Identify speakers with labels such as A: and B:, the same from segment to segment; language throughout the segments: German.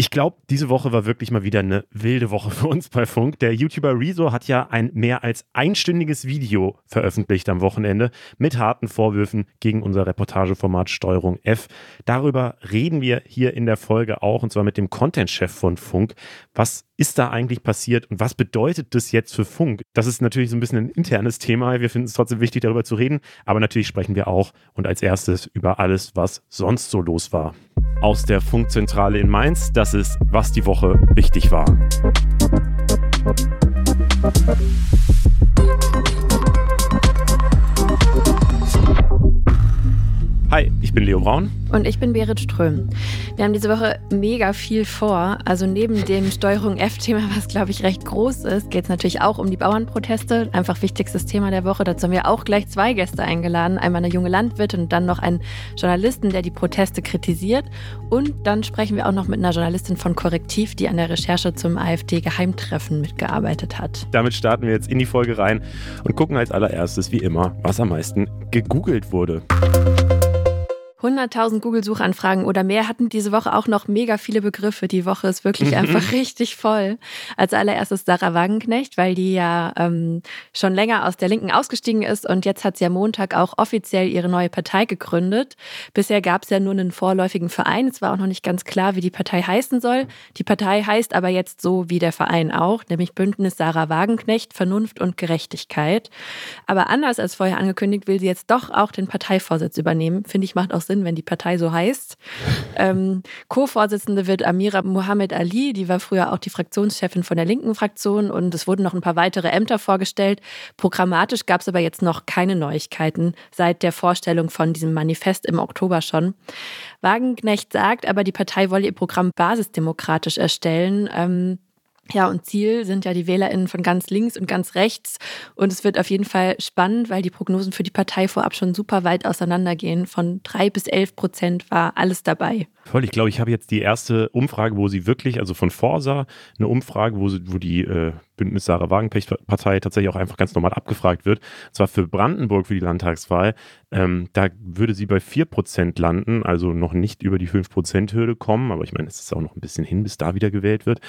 A: Ich glaube, diese Woche war wirklich mal wieder eine wilde Woche für uns bei Funk. Der YouTuber Rezo hat ja ein mehr als einstündiges Video veröffentlicht am Wochenende mit harten Vorwürfen gegen unser Reportageformat Steuerung F. Darüber reden wir hier in der Folge auch und zwar mit dem Content-Chef von Funk. Was ist da eigentlich passiert und was bedeutet das jetzt für Funk? Das ist natürlich so ein bisschen ein internes Thema. Wir finden es trotzdem wichtig, darüber zu reden. Aber natürlich sprechen wir auch und als erstes über alles, was sonst so los war aus der Funkzentrale in Mainz. Das ist, was die Woche wichtig war. Hi, ich bin Leo Braun.
B: Und ich bin Berit Ström. Wir haben diese Woche mega viel vor. Also neben dem Steuerung F-Thema, was glaube ich recht groß ist, geht es natürlich auch um die Bauernproteste. Einfach wichtigstes Thema der Woche. Dazu haben wir auch gleich zwei Gäste eingeladen. Einmal eine junge Landwirtin und dann noch einen Journalisten, der die Proteste kritisiert. Und dann sprechen wir auch noch mit einer Journalistin von Korrektiv, die an der Recherche zum AfD-Geheimtreffen mitgearbeitet hat.
A: Damit starten wir jetzt in die Folge rein und gucken als allererstes, wie immer, was am meisten gegoogelt wurde.
B: 100.000 Google-Suchanfragen oder mehr hatten diese Woche auch noch mega viele Begriffe. Die Woche ist wirklich mhm. einfach richtig voll. Als allererstes Sarah Wagenknecht, weil die ja ähm, schon länger aus der Linken ausgestiegen ist und jetzt hat sie am Montag auch offiziell ihre neue Partei gegründet. Bisher gab es ja nur einen vorläufigen Verein. Es war auch noch nicht ganz klar, wie die Partei heißen soll. Die Partei heißt aber jetzt so wie der Verein auch, nämlich Bündnis Sarah Wagenknecht, Vernunft und Gerechtigkeit. Aber anders als vorher angekündigt, will sie jetzt doch auch den Parteivorsitz übernehmen. Finde ich, macht auch Sinn, wenn die Partei so heißt. Ähm, Co-Vorsitzende wird Amira Mohammed Ali, die war früher auch die Fraktionschefin von der linken Fraktion und es wurden noch ein paar weitere Ämter vorgestellt. Programmatisch gab es aber jetzt noch keine Neuigkeiten seit der Vorstellung von diesem Manifest im Oktober schon. Wagenknecht sagt aber, die Partei wolle ihr Programm basisdemokratisch erstellen. Ähm, ja, und Ziel sind ja die WählerInnen von ganz links und ganz rechts. Und es wird auf jeden Fall spannend, weil die Prognosen für die Partei vorab schon super weit auseinandergehen. Von drei bis elf Prozent war alles dabei.
A: Voll, ich glaube, ich habe jetzt die erste Umfrage, wo sie wirklich, also von Forsa, eine Umfrage, wo, sie, wo die äh, Bündnis Sarah Wagenknecht-Partei tatsächlich auch einfach ganz normal abgefragt wird. Und zwar für Brandenburg für die Landtagswahl. Ähm, da würde sie bei 4% landen, also noch nicht über die 5%-Hürde kommen. Aber ich meine, es ist auch noch ein bisschen hin, bis da wieder gewählt wird.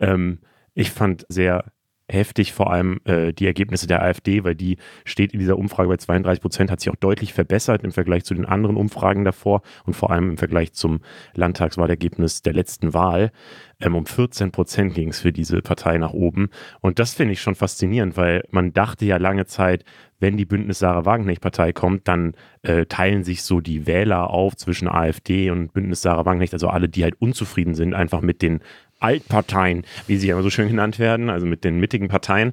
A: Ähm, ich fand sehr heftig, vor allem äh, die Ergebnisse der AfD, weil die steht in dieser Umfrage bei 32 Prozent, hat sich auch deutlich verbessert im Vergleich zu den anderen Umfragen davor und vor allem im Vergleich zum Landtagswahlergebnis der letzten Wahl. Ähm, um 14 Prozent ging es für diese Partei nach oben. Und das finde ich schon faszinierend, weil man dachte ja lange Zeit, wenn die Bündnis Sarah Wagenknecht-Partei kommt, dann äh, teilen sich so die Wähler auf zwischen AfD und Bündnis Sarah Wagenknecht, also alle, die halt unzufrieden sind, einfach mit den Altparteien, wie sie immer so schön genannt werden, also mit den mittigen Parteien.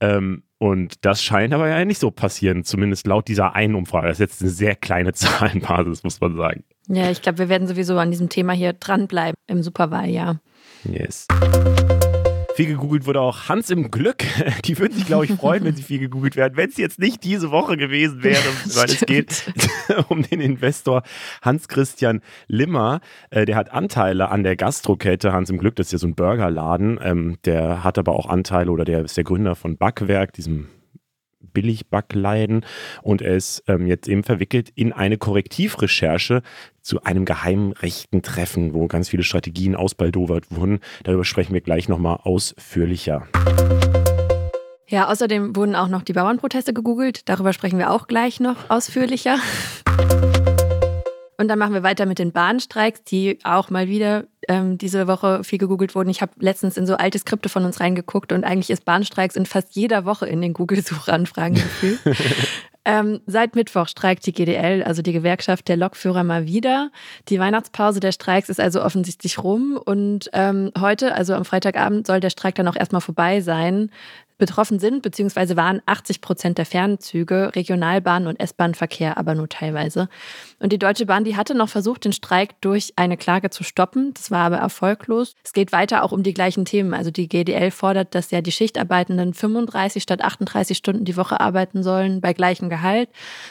A: Ähm, und das scheint aber ja nicht so passieren, zumindest laut dieser einen Umfrage. Das ist jetzt eine sehr kleine Zahlenbasis, muss man sagen.
B: Ja, ich glaube, wir werden sowieso an diesem Thema hier dranbleiben im Superwahljahr.
A: Yes. Viel gegoogelt wurde auch Hans im Glück. Die würden sich, glaube ich, freuen, wenn sie viel gegoogelt werden. Wenn es jetzt nicht diese Woche gewesen wäre, weil es geht um den Investor Hans-Christian Limmer. Äh, der hat Anteile an der Gastrokette Hans im Glück. Das ist ja so ein Burgerladen. Ähm, der hat aber auch Anteile oder der ist der Gründer von Backwerk, diesem Billigbackleiden und er ist ähm, jetzt eben verwickelt in eine Korrektivrecherche zu einem geheimen rechten Treffen, wo ganz viele Strategien ausbaldowert wurden. Darüber sprechen wir gleich nochmal ausführlicher.
B: Ja, außerdem wurden auch noch die Bauernproteste gegoogelt. Darüber sprechen wir auch gleich noch ausführlicher. Und dann machen wir weiter mit den Bahnstreiks, die auch mal wieder ähm, diese Woche viel gegoogelt wurden. Ich habe letztens in so alte Skripte von uns reingeguckt und eigentlich ist Bahnstreiks in fast jeder Woche in den Google-Suchanfragen gefühlt. ähm, seit Mittwoch streikt die GDL, also die Gewerkschaft der Lokführer, mal wieder. Die Weihnachtspause der Streiks ist also offensichtlich rum und ähm, heute, also am Freitagabend, soll der Streik dann auch erstmal vorbei sein. Betroffen sind bzw. waren 80 Prozent der Fernzüge, Regionalbahn und S-Bahn-Verkehr aber nur teilweise. Und die Deutsche Bahn, die hatte noch versucht, den Streik durch eine Klage zu stoppen. Das war aber erfolglos. Es geht weiter auch um die gleichen Themen. Also die GDL fordert, dass ja die Schichtarbeitenden 35 statt 38 Stunden die Woche arbeiten sollen bei gleichem Gehalt.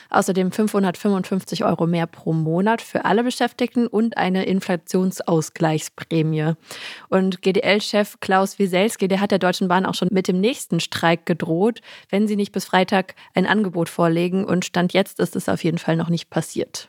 B: Außerdem 555 Euro mehr pro Monat für alle Beschäftigten und eine Inflationsausgleichsprämie. Und GDL-Chef Klaus Wieselski, der hat der Deutschen Bahn auch schon mit dem nächsten Streik gedroht, wenn sie nicht bis Freitag ein Angebot vorlegen. Und Stand jetzt ist es auf jeden Fall noch nicht passiert.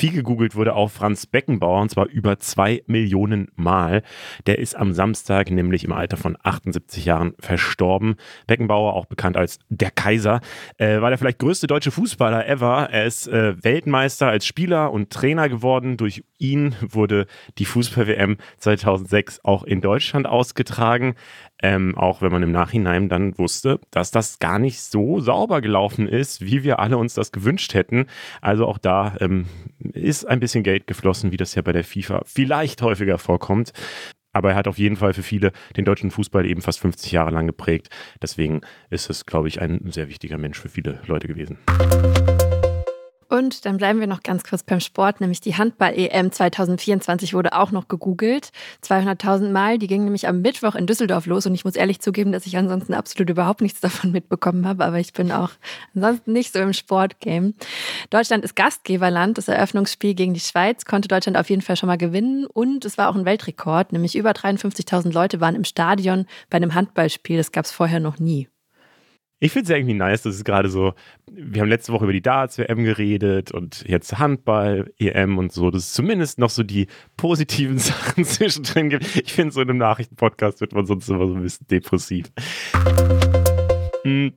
A: Viel gegoogelt wurde auch Franz Beckenbauer und zwar über zwei Millionen Mal. Der ist am Samstag nämlich im Alter von 78 Jahren verstorben. Beckenbauer, auch bekannt als der Kaiser, äh, war der vielleicht größte deutsche Fußballer ever. Er ist äh, Weltmeister als Spieler und Trainer geworden. Durch ihn wurde die Fußball-WM 2006 auch in Deutschland ausgetragen. Ähm, auch wenn man im Nachhinein dann wusste, dass das gar nicht so sauber gelaufen ist, wie wir alle uns das gewünscht hätten. Also auch da ähm, ist ein bisschen Geld geflossen, wie das ja bei der FIFA vielleicht häufiger vorkommt. Aber er hat auf jeden Fall für viele den deutschen Fußball eben fast 50 Jahre lang geprägt. Deswegen ist es, glaube ich, ein sehr wichtiger Mensch für viele Leute gewesen.
B: Und dann bleiben wir noch ganz kurz beim Sport, nämlich die Handball-EM 2024 wurde auch noch gegoogelt. 200.000 Mal, die ging nämlich am Mittwoch in Düsseldorf los und ich muss ehrlich zugeben, dass ich ansonsten absolut überhaupt nichts davon mitbekommen habe, aber ich bin auch ansonsten nicht so im Sportgame. Deutschland ist Gastgeberland. Das Eröffnungsspiel gegen die Schweiz konnte Deutschland auf jeden Fall schon mal gewinnen und es war auch ein Weltrekord, nämlich über 53.000 Leute waren im Stadion bei einem Handballspiel. Das gab es vorher noch nie.
A: Ich finde es ja irgendwie nice, dass es gerade so, wir haben letzte Woche über die Darts-WM geredet und jetzt Handball, EM und so, dass es zumindest noch so die positiven Sachen zwischendrin gibt. Ich finde, so in einem Nachrichtenpodcast wird man sonst immer so ein bisschen depressiv. Mhm.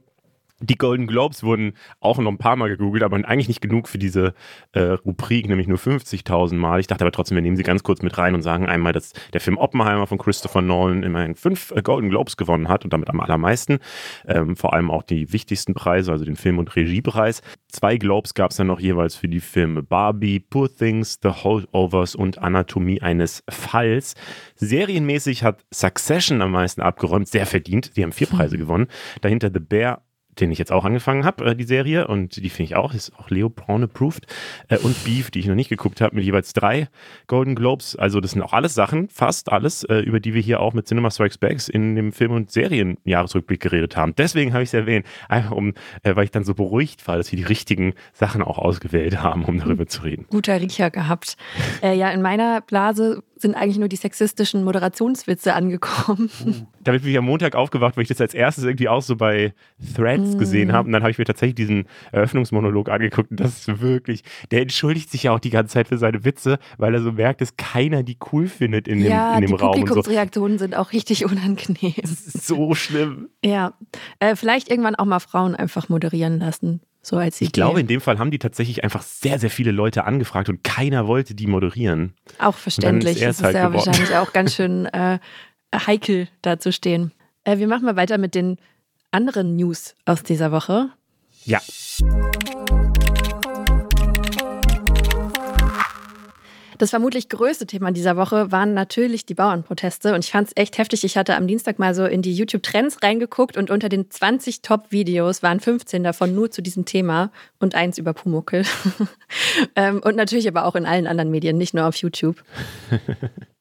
A: Die Golden Globes wurden auch noch ein paar Mal gegoogelt, aber eigentlich nicht genug für diese äh, Rubrik, nämlich nur 50.000 Mal. Ich dachte aber trotzdem, wir nehmen sie ganz kurz mit rein und sagen einmal, dass der Film Oppenheimer von Christopher Nolan immerhin fünf äh, Golden Globes gewonnen hat und damit am allermeisten. Ähm, vor allem auch die wichtigsten Preise, also den Film- und Regiepreis. Zwei Globes gab es dann noch jeweils für die Filme Barbie, Poor Things, The Holdovers und Anatomie eines Falls. Serienmäßig hat Succession am meisten abgeräumt, sehr verdient. Die haben vier Preise gewonnen. Dahinter The Bear den ich jetzt auch angefangen habe, äh, die Serie, und die finde ich auch, ist auch Leo Braun approved. Äh, und Beef, die ich noch nicht geguckt habe, mit jeweils drei Golden Globes. Also, das sind auch alles Sachen, fast alles, äh, über die wir hier auch mit Cinema Strikes Backs in dem Film- und Serien-Jahresrückblick geredet haben. Deswegen habe ich es erwähnt, einfach um, äh, weil ich dann so beruhigt war, dass wir die richtigen Sachen auch ausgewählt haben, um darüber zu reden.
B: Guter Riecher gehabt. Äh, ja, in meiner Blase sind eigentlich nur die sexistischen Moderationswitze angekommen. Uh,
A: damit bin ich am Montag aufgewacht, weil ich das als erstes irgendwie auch so bei Threads mm. gesehen habe. Und dann habe ich mir tatsächlich diesen Eröffnungsmonolog angeguckt. Und das ist wirklich, der entschuldigt sich ja auch die ganze Zeit für seine Witze, weil er so merkt, dass keiner die cool findet in dem,
B: ja,
A: in dem
B: die
A: Raum.
B: Die Publikumsreaktionen so. sind auch richtig unangenehm. Das
A: ist so schlimm.
B: Ja, äh, vielleicht irgendwann auch mal Frauen einfach moderieren lassen. So als
A: ich glaube, in dem Fall haben die tatsächlich einfach sehr, sehr viele Leute angefragt und keiner wollte die moderieren.
B: Auch verständlich. Es ist, halt ja geworden. wahrscheinlich auch ganz schön äh, heikel da zu stehen. Äh, wir machen mal weiter mit den anderen News aus dieser Woche.
A: Ja.
B: Das vermutlich größte Thema dieser Woche waren natürlich die Bauernproteste. Und ich fand es echt heftig. Ich hatte am Dienstag mal so in die YouTube-Trends reingeguckt und unter den 20 Top-Videos waren 15 davon nur zu diesem Thema und eins über Pumuckel. Ähm, und natürlich aber auch in allen anderen Medien, nicht nur auf YouTube.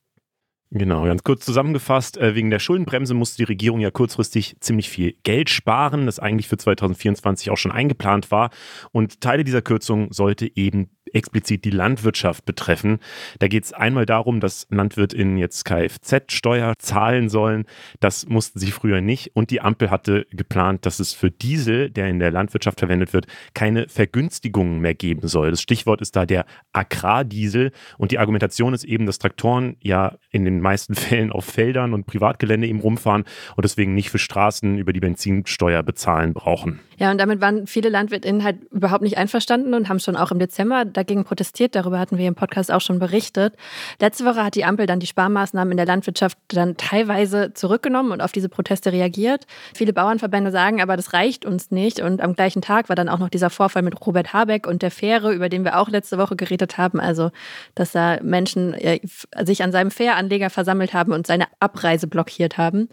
A: Genau, ganz kurz zusammengefasst, äh, wegen der Schuldenbremse musste die Regierung ja kurzfristig ziemlich viel Geld sparen, das eigentlich für 2024 auch schon eingeplant war. Und Teile dieser Kürzung sollte eben explizit die Landwirtschaft betreffen. Da geht es einmal darum, dass LandwirtInnen jetzt Kfz-Steuer zahlen sollen. Das mussten sie früher nicht. Und die Ampel hatte geplant, dass es für Diesel, der in der Landwirtschaft verwendet wird, keine Vergünstigungen mehr geben soll. Das Stichwort ist da der Agrardiesel. Und die Argumentation ist eben, dass Traktoren ja in den meisten Fällen auf Feldern und Privatgelände eben rumfahren und deswegen nicht für Straßen über die Benzinsteuer bezahlen brauchen.
B: Ja, und damit waren viele LandwirtInnen halt überhaupt nicht einverstanden und haben schon auch im Dezember dagegen protestiert. Darüber hatten wir im Podcast auch schon berichtet. Letzte Woche hat die Ampel dann die Sparmaßnahmen in der Landwirtschaft dann teilweise zurückgenommen und auf diese Proteste reagiert. Viele Bauernverbände sagen aber, das reicht uns nicht. Und am gleichen Tag war dann auch noch dieser Vorfall mit Robert Habeck und der Fähre, über den wir auch letzte Woche geredet haben. Also, dass da Menschen äh, sich an seinem Fähranleger versammelt haben und seine Abreise blockiert haben.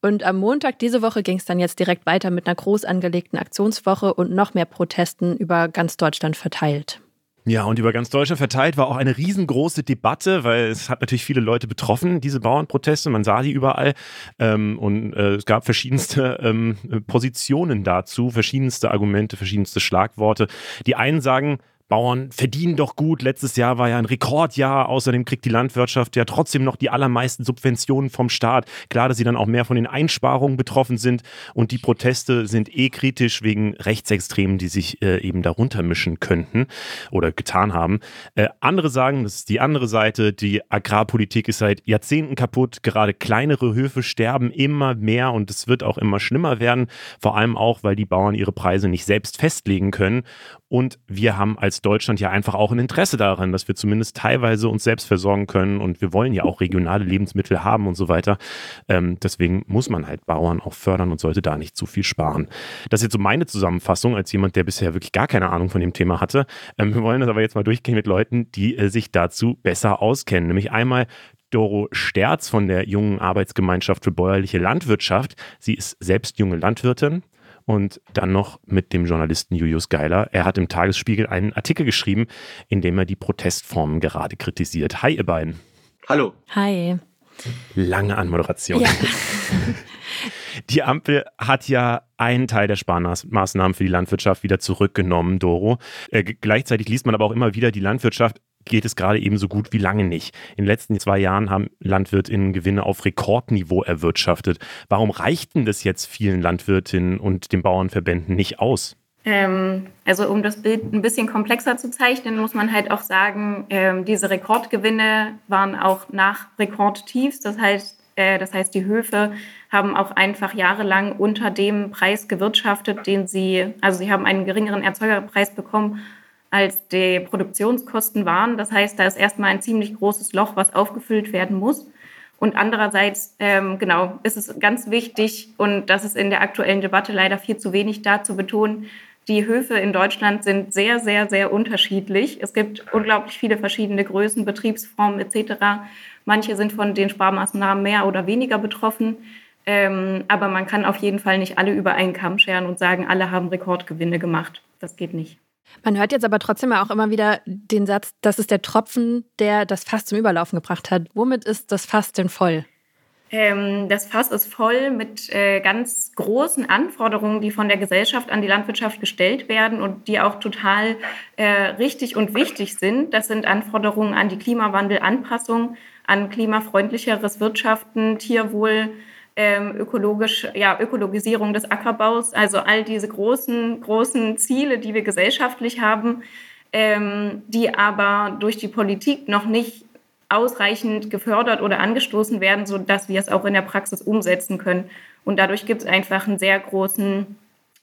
B: Und am Montag diese Woche ging es dann jetzt direkt weiter mit einer groß angelegten Aktion Aktionswoche und noch mehr Protesten über ganz Deutschland verteilt.
A: Ja, und über ganz Deutschland verteilt war auch eine riesengroße Debatte, weil es hat natürlich viele Leute betroffen, diese Bauernproteste. Man sah sie überall. Ähm, und äh, es gab verschiedenste ähm, Positionen dazu, verschiedenste Argumente, verschiedenste Schlagworte. Die einen sagen, Bauern verdienen doch gut. Letztes Jahr war ja ein Rekordjahr. Außerdem kriegt die Landwirtschaft ja trotzdem noch die allermeisten Subventionen vom Staat. Klar, dass sie dann auch mehr von den Einsparungen betroffen sind. Und die Proteste sind eh kritisch wegen Rechtsextremen, die sich äh, eben darunter mischen könnten oder getan haben. Äh, andere sagen, das ist die andere Seite, die Agrarpolitik ist seit Jahrzehnten kaputt. Gerade kleinere Höfe sterben immer mehr und es wird auch immer schlimmer werden. Vor allem auch, weil die Bauern ihre Preise nicht selbst festlegen können. Und wir haben als Deutschland ja einfach auch ein Interesse daran, dass wir zumindest teilweise uns selbst versorgen können. Und wir wollen ja auch regionale Lebensmittel haben und so weiter. Ähm, deswegen muss man halt Bauern auch fördern und sollte da nicht zu viel sparen. Das ist jetzt so meine Zusammenfassung als jemand, der bisher wirklich gar keine Ahnung von dem Thema hatte. Ähm, wir wollen das aber jetzt mal durchgehen mit Leuten, die äh, sich dazu besser auskennen. Nämlich einmal Doro Sterz von der Jungen Arbeitsgemeinschaft für bäuerliche Landwirtschaft. Sie ist selbst junge Landwirtin und dann noch mit dem Journalisten Julius Geiler. Er hat im Tagesspiegel einen Artikel geschrieben, in dem er die Protestformen gerade kritisiert. Hi, ihr beiden.
C: Hallo.
B: Hi.
A: Lange Anmoderation. Ja. Die Ampel hat ja einen Teil der Sparmaßnahmen für die Landwirtschaft wieder zurückgenommen, Doro. Äh, gleichzeitig liest man aber auch immer wieder, die Landwirtschaft geht es gerade eben so gut wie lange nicht. In den letzten zwei Jahren haben LandwirtInnen Gewinne auf Rekordniveau erwirtschaftet. Warum reicht denn das jetzt vielen Landwirtinnen und den Bauernverbänden nicht aus?
D: Ähm, also um das Bild ein bisschen komplexer zu zeichnen, muss man halt auch sagen, ähm, diese Rekordgewinne waren auch nach Rekordtiefs. Das heißt, äh, das heißt, die Höfe haben auch einfach jahrelang unter dem Preis gewirtschaftet, den sie, also sie haben einen geringeren Erzeugerpreis bekommen als die Produktionskosten waren. Das heißt, da ist erstmal ein ziemlich großes Loch, was aufgefüllt werden muss. Und andererseits, ähm, genau, ist es ganz wichtig, und das ist in der aktuellen Debatte leider viel zu wenig da zu betonen, die Höfe in Deutschland sind sehr, sehr, sehr unterschiedlich. Es gibt unglaublich viele verschiedene Größen, Betriebsformen etc. Manche sind von den Sparmaßnahmen mehr oder weniger betroffen. Ähm, aber man kann auf jeden Fall nicht alle über einen Kamm scheren und sagen, alle haben Rekordgewinne gemacht. Das geht nicht.
B: Man hört jetzt aber trotzdem auch immer wieder den Satz, das ist der Tropfen, der das Fass zum Überlaufen gebracht hat. Womit ist das Fass denn voll?
D: Ähm, das Fass ist voll mit äh, ganz großen Anforderungen, die von der Gesellschaft an die Landwirtschaft gestellt werden und die auch total äh, richtig und wichtig sind. Das sind Anforderungen an die Klimawandelanpassung, an klimafreundlicheres Wirtschaften, Tierwohl, ähm, ökologisch, ja, Ökologisierung des Ackerbaus, also all diese großen, großen Ziele, die wir gesellschaftlich haben, ähm, die aber durch die Politik noch nicht ausreichend gefördert oder angestoßen werden, sodass wir es auch in der Praxis umsetzen können. Und dadurch gibt es einfach einen sehr großen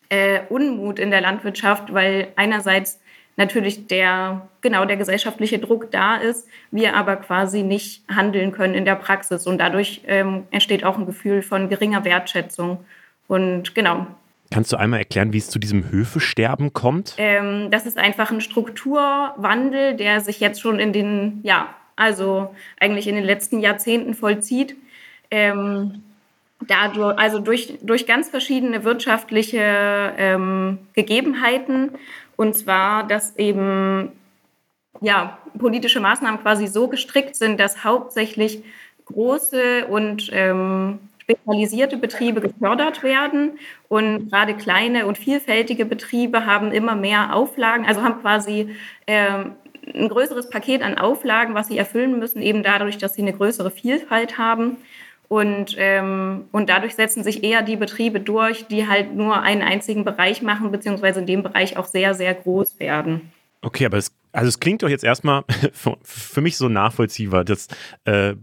D: äh, Unmut in der Landwirtschaft, weil einerseits natürlich der, genau der gesellschaftliche Druck da ist, wir aber quasi nicht handeln können in der Praxis. Und dadurch ähm, entsteht auch ein Gefühl von geringer Wertschätzung. Und genau.
A: Kannst du einmal erklären, wie es zu diesem Höfesterben kommt?
D: Ähm, das ist einfach ein Strukturwandel, der sich jetzt schon in den, ja, also eigentlich in den letzten Jahrzehnten vollzieht. Ähm, dadurch, also durch, durch ganz verschiedene wirtschaftliche ähm, Gegebenheiten und zwar, dass eben ja, politische Maßnahmen quasi so gestrickt sind, dass hauptsächlich große und ähm, spezialisierte Betriebe gefördert werden. Und gerade kleine und vielfältige Betriebe haben immer mehr Auflagen, also haben quasi ähm, ein größeres Paket an Auflagen, was sie erfüllen müssen, eben dadurch, dass sie eine größere Vielfalt haben. Und, ähm, und dadurch setzen sich eher die Betriebe durch, die halt nur einen einzigen Bereich machen, beziehungsweise in dem Bereich auch sehr, sehr groß werden.
A: Okay, aber es, also es klingt doch jetzt erstmal für, für mich so nachvollziehbar, dass äh,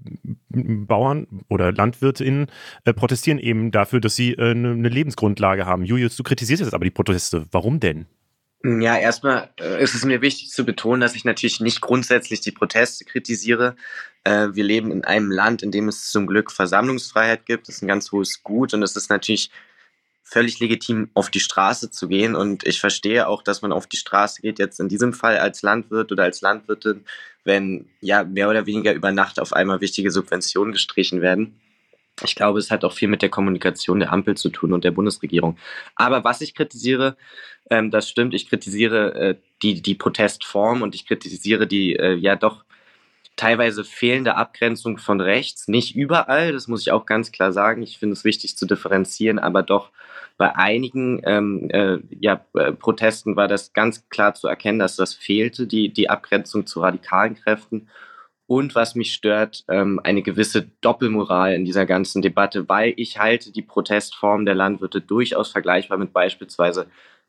A: Bauern oder LandwirtInnen äh, protestieren eben dafür, dass sie äh, eine, eine Lebensgrundlage haben. Julius, du kritisierst jetzt aber die Proteste. Warum denn?
C: Ja, erstmal äh, ist es mir wichtig zu betonen, dass ich natürlich nicht grundsätzlich die Proteste kritisiere. Äh, wir leben in einem Land, in dem es zum Glück Versammlungsfreiheit gibt. Das ist ein ganz hohes Gut und es ist natürlich völlig legitim, auf die Straße zu gehen. Und ich verstehe auch, dass man auf die Straße geht, jetzt in diesem Fall als Landwirt oder als Landwirtin, wenn ja mehr oder weniger über Nacht auf einmal wichtige Subventionen gestrichen werden. Ich glaube, es hat auch viel mit der Kommunikation der Ampel zu tun und der Bundesregierung. Aber was ich kritisiere, ähm, das stimmt, ich kritisiere äh, die, die Protestform und ich kritisiere die äh, ja doch teilweise fehlende Abgrenzung von rechts. Nicht überall, das muss ich auch ganz klar sagen. Ich finde es wichtig zu differenzieren, aber doch Bei einigen ähm, äh, ja, äh, Protesten war das ganz klar zu erkennen, dass das fehlte, die, die Abgrenzung zu radikalen Kräften. Und was mich stört, ähm, eine gewisse Doppelmoral in dieser ganzen Debatte, weil ich halte die Protestform der Landwirte durchaus vergleichbar mit beispielsweise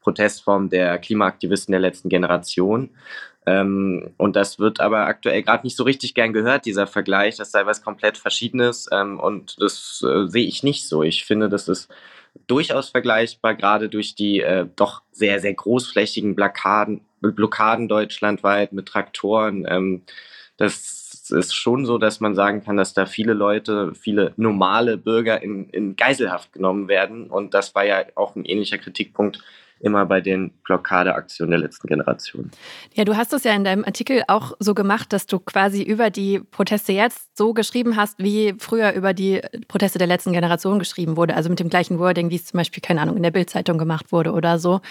C: Protestform der Klimaaktivisten der letzten Generation. Ähm, und das wird aber aktuell gerade nicht so richtig gern gehört, dieser Vergleich. Das sei was komplett Verschiedenes. Ähm, und das äh, sehe ich nicht so. Ich finde, das ist durchaus vergleichbar, gerade durch die äh, doch sehr, sehr großflächigen Blockaden, Blockaden deutschlandweit mit Traktoren. Ähm, das ist schon so, dass man sagen kann, dass da viele Leute, viele normale Bürger in, in Geiselhaft genommen werden. Und das war ja auch ein ähnlicher Kritikpunkt immer bei den Blockadeaktionen der letzten Generation.
B: Ja, du hast es ja in deinem Artikel auch so gemacht, dass du quasi über die Proteste jetzt so geschrieben hast, wie früher über die Proteste der letzten Generation geschrieben wurde. Also mit dem gleichen Wording, wie es zum Beispiel, keine Ahnung, in der Bildzeitung gemacht wurde oder so.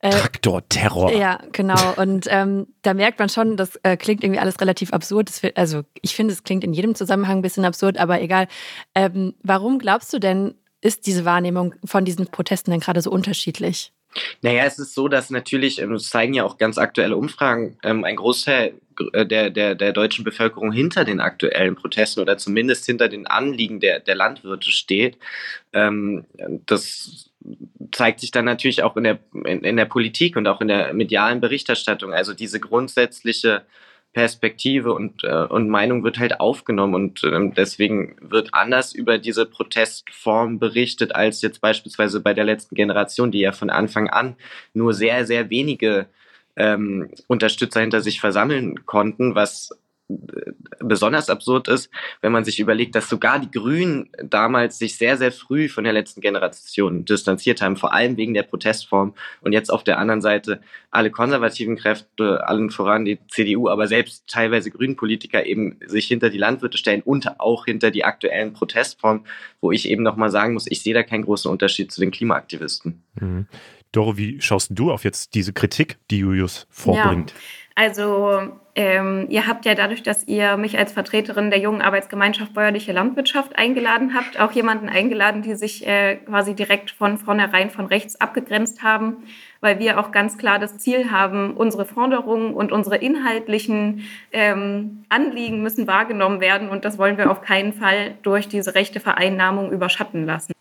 A: Äh, Traktor-Terror.
B: Ja, genau. Und ähm, da merkt man schon, das äh, klingt irgendwie alles relativ absurd. Das, also ich finde, es klingt in jedem Zusammenhang ein bisschen absurd, aber egal. Ähm, warum glaubst du denn, ist diese Wahrnehmung von diesen Protesten denn gerade so unterschiedlich?
C: Naja, es ist so, dass natürlich, ähm, das zeigen ja auch ganz aktuelle Umfragen, ähm, ein Großteil äh, der, der, der deutschen Bevölkerung hinter den aktuellen Protesten oder zumindest hinter den Anliegen der, der Landwirte steht. Ähm, das zeigt sich dann natürlich auch in der, in, in der Politik und auch in der medialen Berichterstattung. Also diese grundsätzliche Perspektive und, äh, und Meinung wird halt aufgenommen und ähm, deswegen wird anders über diese Protestform berichtet als jetzt beispielsweise bei der letzten Generation, die ja von Anfang an nur sehr, sehr wenige ähm, Unterstützer hinter sich versammeln konnten, was besonders absurd ist, wenn man sich überlegt, dass sogar die Grünen damals sich sehr, sehr früh von der letzten Generation distanziert haben, vor allem wegen der Protestform. Und jetzt auf der anderen Seite alle konservativen Kräfte, allen voran die CDU, aber selbst teilweise grünen Politiker eben sich hinter die Landwirte stellen und auch hinter die aktuellen Protestformen, wo ich eben nochmal sagen muss, ich sehe da keinen großen Unterschied zu den Klimaaktivisten.
A: Mhm. Doro, wie schaust du auf jetzt diese Kritik, die Julius vorbringt?
D: Ja. Also ähm, ihr habt ja dadurch, dass ihr mich als Vertreterin der jungen Arbeitsgemeinschaft Bäuerliche Landwirtschaft eingeladen habt, auch jemanden eingeladen, die sich äh, quasi direkt von vornherein von rechts abgegrenzt haben, weil wir auch ganz klar das Ziel haben, unsere Forderungen und unsere inhaltlichen ähm, Anliegen müssen wahrgenommen werden und das wollen wir auf keinen Fall durch diese rechte Vereinnahmung überschatten lassen.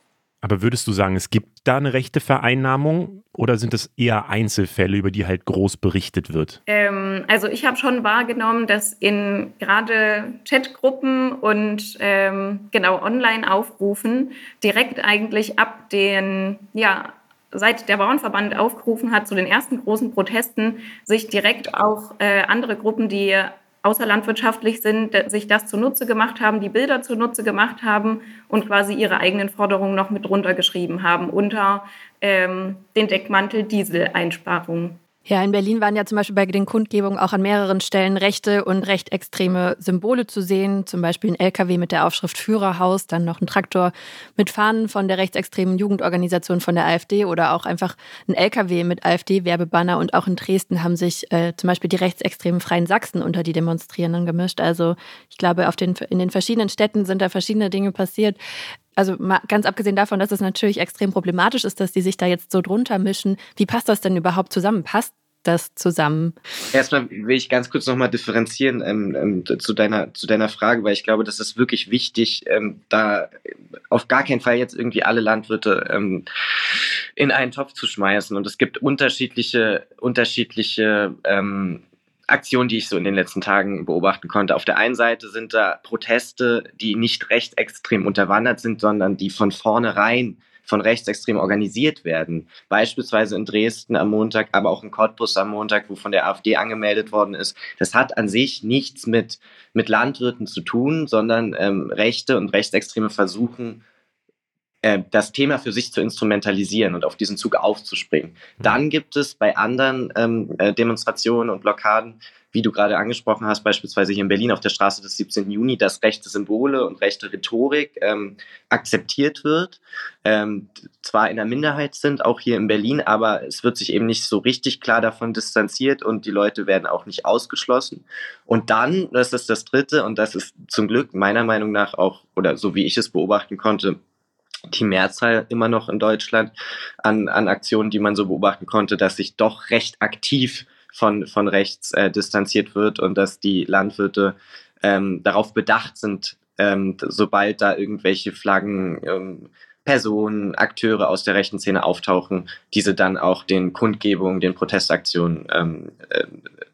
A: Aber würdest du sagen, es gibt da eine rechte Vereinnahmung oder sind es eher Einzelfälle, über die halt groß berichtet wird?
D: Ähm, also ich habe schon wahrgenommen, dass in gerade Chatgruppen und ähm, genau Online-Aufrufen direkt eigentlich ab den, ja, seit der Bauernverband aufgerufen hat zu den ersten großen Protesten, sich direkt auch äh, andere Gruppen, die außerlandwirtschaftlich sind, sich das zunutze gemacht haben, die Bilder zunutze gemacht haben und quasi ihre eigenen Forderungen noch mit runtergeschrieben haben unter ähm, den Deckmantel Dieseleinsparungen.
B: Ja, in Berlin waren ja zum Beispiel bei den Kundgebungen auch an mehreren Stellen rechte und recht extreme Symbole zu sehen. Zum Beispiel ein LKW mit der Aufschrift Führerhaus, dann noch ein Traktor mit Fahnen von der rechtsextremen Jugendorganisation von der AfD oder auch einfach ein LKW mit AfD-Werbebanner. Und auch in Dresden haben sich äh, zum Beispiel die rechtsextremen Freien Sachsen unter die Demonstrierenden gemischt. Also ich glaube, auf den, in den verschiedenen Städten sind da verschiedene Dinge passiert also ganz abgesehen davon, dass es natürlich extrem problematisch ist, dass die sich da jetzt so drunter mischen, wie passt das denn überhaupt zusammen? Passt das zusammen?
C: Erstmal will ich ganz kurz nochmal differenzieren ähm, ähm, zu, deiner, zu deiner Frage, weil ich glaube, das ist wirklich wichtig, ähm, da auf gar keinen Fall jetzt irgendwie alle Landwirte ähm, in einen Topf zu schmeißen. Und es gibt unterschiedliche, unterschiedliche ähm, Aktionen, die ich so in den letzten Tagen beobachten konnte. Auf der einen Seite sind da Proteste, die nicht rechtsextrem unterwandert sind, sondern die von vornherein von Rechtsextremen organisiert werden. Beispielsweise in Dresden am Montag, aber auch in Cottbus am Montag, wo von der AfD angemeldet worden ist. Das hat an sich nichts mit, mit Landwirten zu tun, sondern ähm, Rechte und Rechtsextreme versuchen, äh, das Thema für sich zu instrumentalisieren und auf diesen Zug aufzuspringen. Mhm. Dann gibt es bei anderen ähm, äh, Demonstrationen und Blockaden, wie du gerade angesprochen hast, beispielsweise hier in Berlin auf der Straße des 17. Juni, dass rechte Symbole und rechte Rhetorik ähm, akzeptiert wird, ähm, zwar in der Minderheit sind, auch hier in Berlin, aber es wird sich eben nicht so richtig klar davon distanziert und die Leute werden auch nicht ausgeschlossen. Und dann, das ist das Dritte, und das ist zum Glück meiner Meinung nach auch, oder so wie ich es beobachten konnte, die Mehrzahl immer noch in Deutschland an, an Aktionen, die man so beobachten konnte, dass sich doch recht aktiv von, von rechts äh, distanziert wird und dass die Landwirte ähm, darauf bedacht sind, ähm, sobald da irgendwelche Flaggen, ähm, Personen, Akteure aus der rechten Szene auftauchen, diese dann auch den Kundgebungen, den Protestaktionen ähm, äh,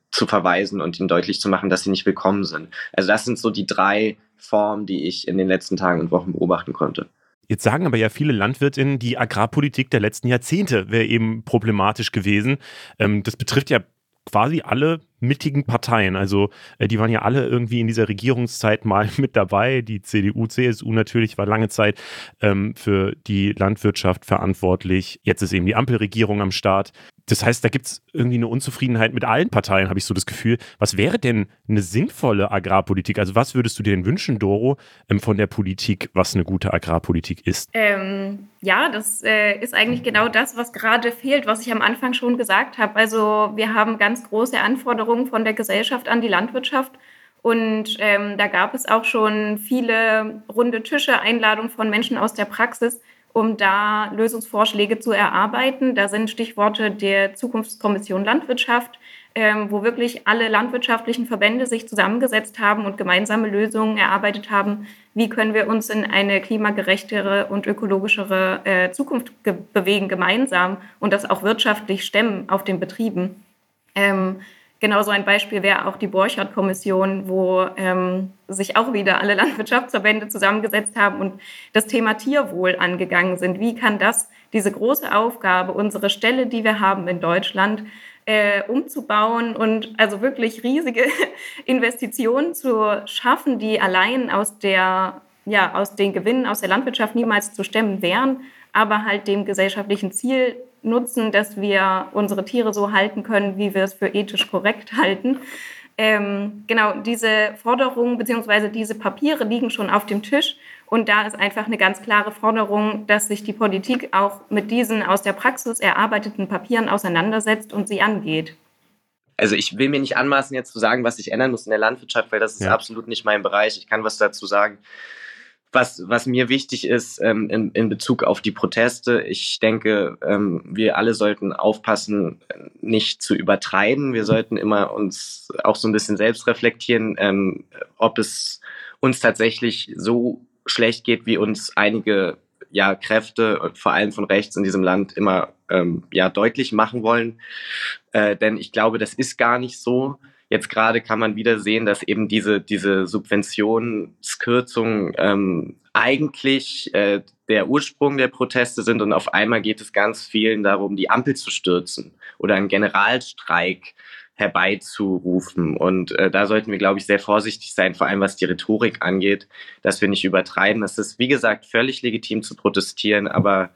C: zu verweisen und ihnen deutlich zu machen, dass sie nicht willkommen sind. Also das sind so die drei Formen, die ich in den letzten Tagen und Wochen beobachten konnte.
A: Jetzt sagen aber ja viele Landwirtinnen, die Agrarpolitik der letzten Jahrzehnte wäre eben problematisch gewesen. Ähm, das betrifft ja quasi alle mittigen Parteien. Also äh, die waren ja alle irgendwie in dieser Regierungszeit mal mit dabei. Die CDU, CSU natürlich war lange Zeit ähm, für die Landwirtschaft verantwortlich. Jetzt ist eben die Ampelregierung am Start. Das heißt, da gibt es irgendwie eine Unzufriedenheit mit allen Parteien, habe ich so das Gefühl. Was wäre denn eine sinnvolle Agrarpolitik? Also was würdest du dir denn wünschen, Doro, ähm, von der Politik, was eine gute Agrarpolitik ist?
D: Ähm, ja, das äh, ist eigentlich genau das, was gerade fehlt, was ich am Anfang schon gesagt habe. Also wir haben ganz große Anforderungen von der Gesellschaft an die Landwirtschaft. Und ähm, da gab es auch schon viele runde Tische, Einladungen von Menschen aus der Praxis um da Lösungsvorschläge zu erarbeiten. Da sind Stichworte der Zukunftskommission Landwirtschaft, ähm, wo wirklich alle landwirtschaftlichen Verbände sich zusammengesetzt haben und gemeinsame Lösungen erarbeitet haben. Wie können wir uns in eine klimagerechtere und ökologischere äh, Zukunft ge bewegen gemeinsam und das auch wirtschaftlich stemmen auf den Betrieben? Genauso ein Beispiel wäre auch die Borchardt-Kommission, wo ähm, sich auch wieder alle Landwirtschaftsverbände zusammengesetzt haben und das Thema Tierwohl angegangen sind. Wie kann das, diese große Aufgabe, unsere Stelle, die wir haben in Deutschland, äh, umzubauen und also wirklich riesige Investitionen zu schaffen, die allein aus der ja, aus den Gewinnen aus der Landwirtschaft niemals zu stemmen wären, aber halt dem gesellschaftlichen Ziel nutzen, dass wir unsere Tiere so halten können, wie wir es für ethisch korrekt halten. Ähm, genau, diese Forderungen bzw. diese Papiere liegen schon auf dem Tisch. Und da ist einfach eine ganz klare Forderung, dass sich die Politik auch mit diesen aus der Praxis erarbeiteten Papieren auseinandersetzt und sie angeht.
C: Also ich will mir nicht anmaßen, jetzt zu sagen, was sich ändern muss in der Landwirtschaft, weil das ist ja. absolut nicht mein Bereich. Ich kann was dazu sagen was, was mir wichtig ist ähm, in, in Bezug auf die Proteste, ich denke, ähm, wir alle sollten aufpassen, nicht zu übertreiben. Wir sollten immer uns auch so ein bisschen selbst reflektieren, ähm, ob es uns tatsächlich so schlecht geht, wie uns einige ja, Kräfte, vor allem von rechts in diesem Land, immer ähm, ja, deutlich machen wollen. Äh, denn ich glaube, das ist gar nicht so. Jetzt gerade kann man wieder sehen, dass eben diese, diese Subventionskürzungen ähm, eigentlich äh, der Ursprung der Proteste sind und auf einmal geht es ganz vielen darum, die Ampel zu stürzen oder einen Generalstreik herbeizurufen. Und äh, da sollten wir, glaube ich, sehr vorsichtig sein, vor allem was die Rhetorik angeht, dass wir nicht übertreiben. Es ist, wie gesagt, völlig legitim zu protestieren, aber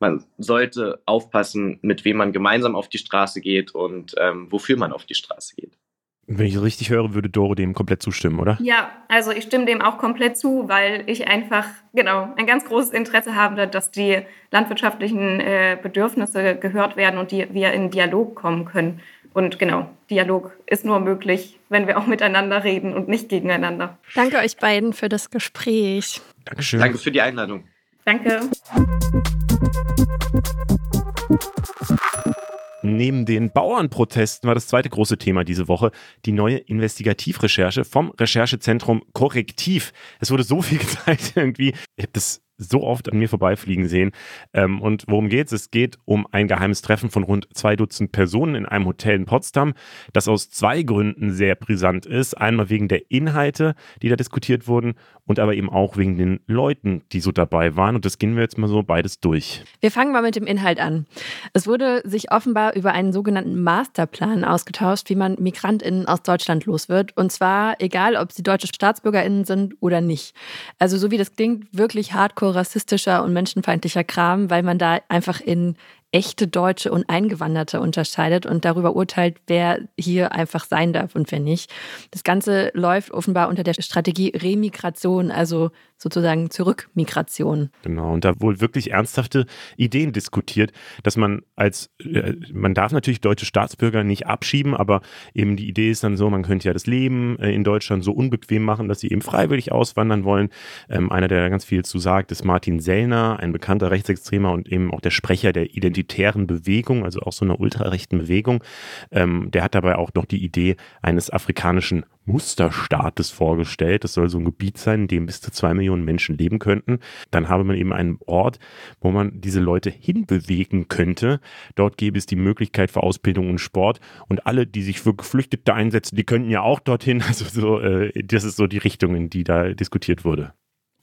C: man sollte aufpassen, mit wem man gemeinsam auf die Straße geht und ähm, wofür man auf die Straße geht.
A: Wenn ich richtig höre, würde Doro dem komplett zustimmen, oder?
D: Ja, also ich stimme dem auch komplett zu, weil ich einfach, genau, ein ganz großes Interesse habe, dass die landwirtschaftlichen äh, Bedürfnisse gehört werden und die, wir in Dialog kommen können. Und genau, Dialog ist nur möglich, wenn wir auch miteinander reden und nicht gegeneinander.
B: Danke euch beiden für das Gespräch.
C: Dankeschön. Danke für die Einladung.
D: Danke.
A: Neben den Bauernprotesten war das zweite große Thema diese Woche die neue Investigativrecherche vom Recherchezentrum Korrektiv. Es wurde so viel gezeigt irgendwie. Ich habe das so oft an mir vorbeifliegen sehen. Ähm, und worum geht's? Es geht um ein geheimes Treffen von rund zwei Dutzend Personen in einem Hotel in Potsdam, das aus zwei Gründen sehr brisant ist. Einmal wegen der Inhalte, die da diskutiert wurden, und aber eben auch wegen den Leuten, die so dabei waren. Und das gehen wir jetzt mal so beides durch.
B: Wir fangen mal mit dem Inhalt an. Es wurde sich offenbar über einen sogenannten Masterplan ausgetauscht, wie man MigrantInnen aus Deutschland los wird. Und zwar egal, ob sie deutsche StaatsbürgerInnen sind oder nicht. Also so wie das klingt, wirklich hardcore rassistischer und menschenfeindlicher Kram, weil man da einfach in echte Deutsche und Eingewanderte unterscheidet und darüber urteilt, wer hier einfach sein darf und wer nicht. Das Ganze läuft offenbar unter der Strategie Remigration, also sozusagen Zurückmigration.
A: Genau, und da wohl wirklich ernsthafte Ideen diskutiert, dass man als, äh, man darf natürlich deutsche Staatsbürger nicht abschieben, aber eben die Idee ist dann so, man könnte ja das Leben äh, in Deutschland so unbequem machen, dass sie eben freiwillig auswandern wollen. Ähm, einer, der da ganz viel zu sagt, ist Martin Sellner, ein bekannter Rechtsextremer und eben auch der Sprecher der identitären Bewegung, also auch so einer ultrarechten Bewegung. Ähm, der hat dabei auch noch die Idee eines afrikanischen Musterstaates vorgestellt. Das soll so ein Gebiet sein, in dem bis zu zwei Millionen Menschen leben könnten. Dann habe man eben einen Ort, wo man diese Leute hinbewegen könnte. Dort gäbe es die Möglichkeit für Ausbildung und Sport. Und alle, die sich für Geflüchtete einsetzen, die könnten ja auch dorthin. Also so, äh, das ist so die Richtung, in die da diskutiert wurde.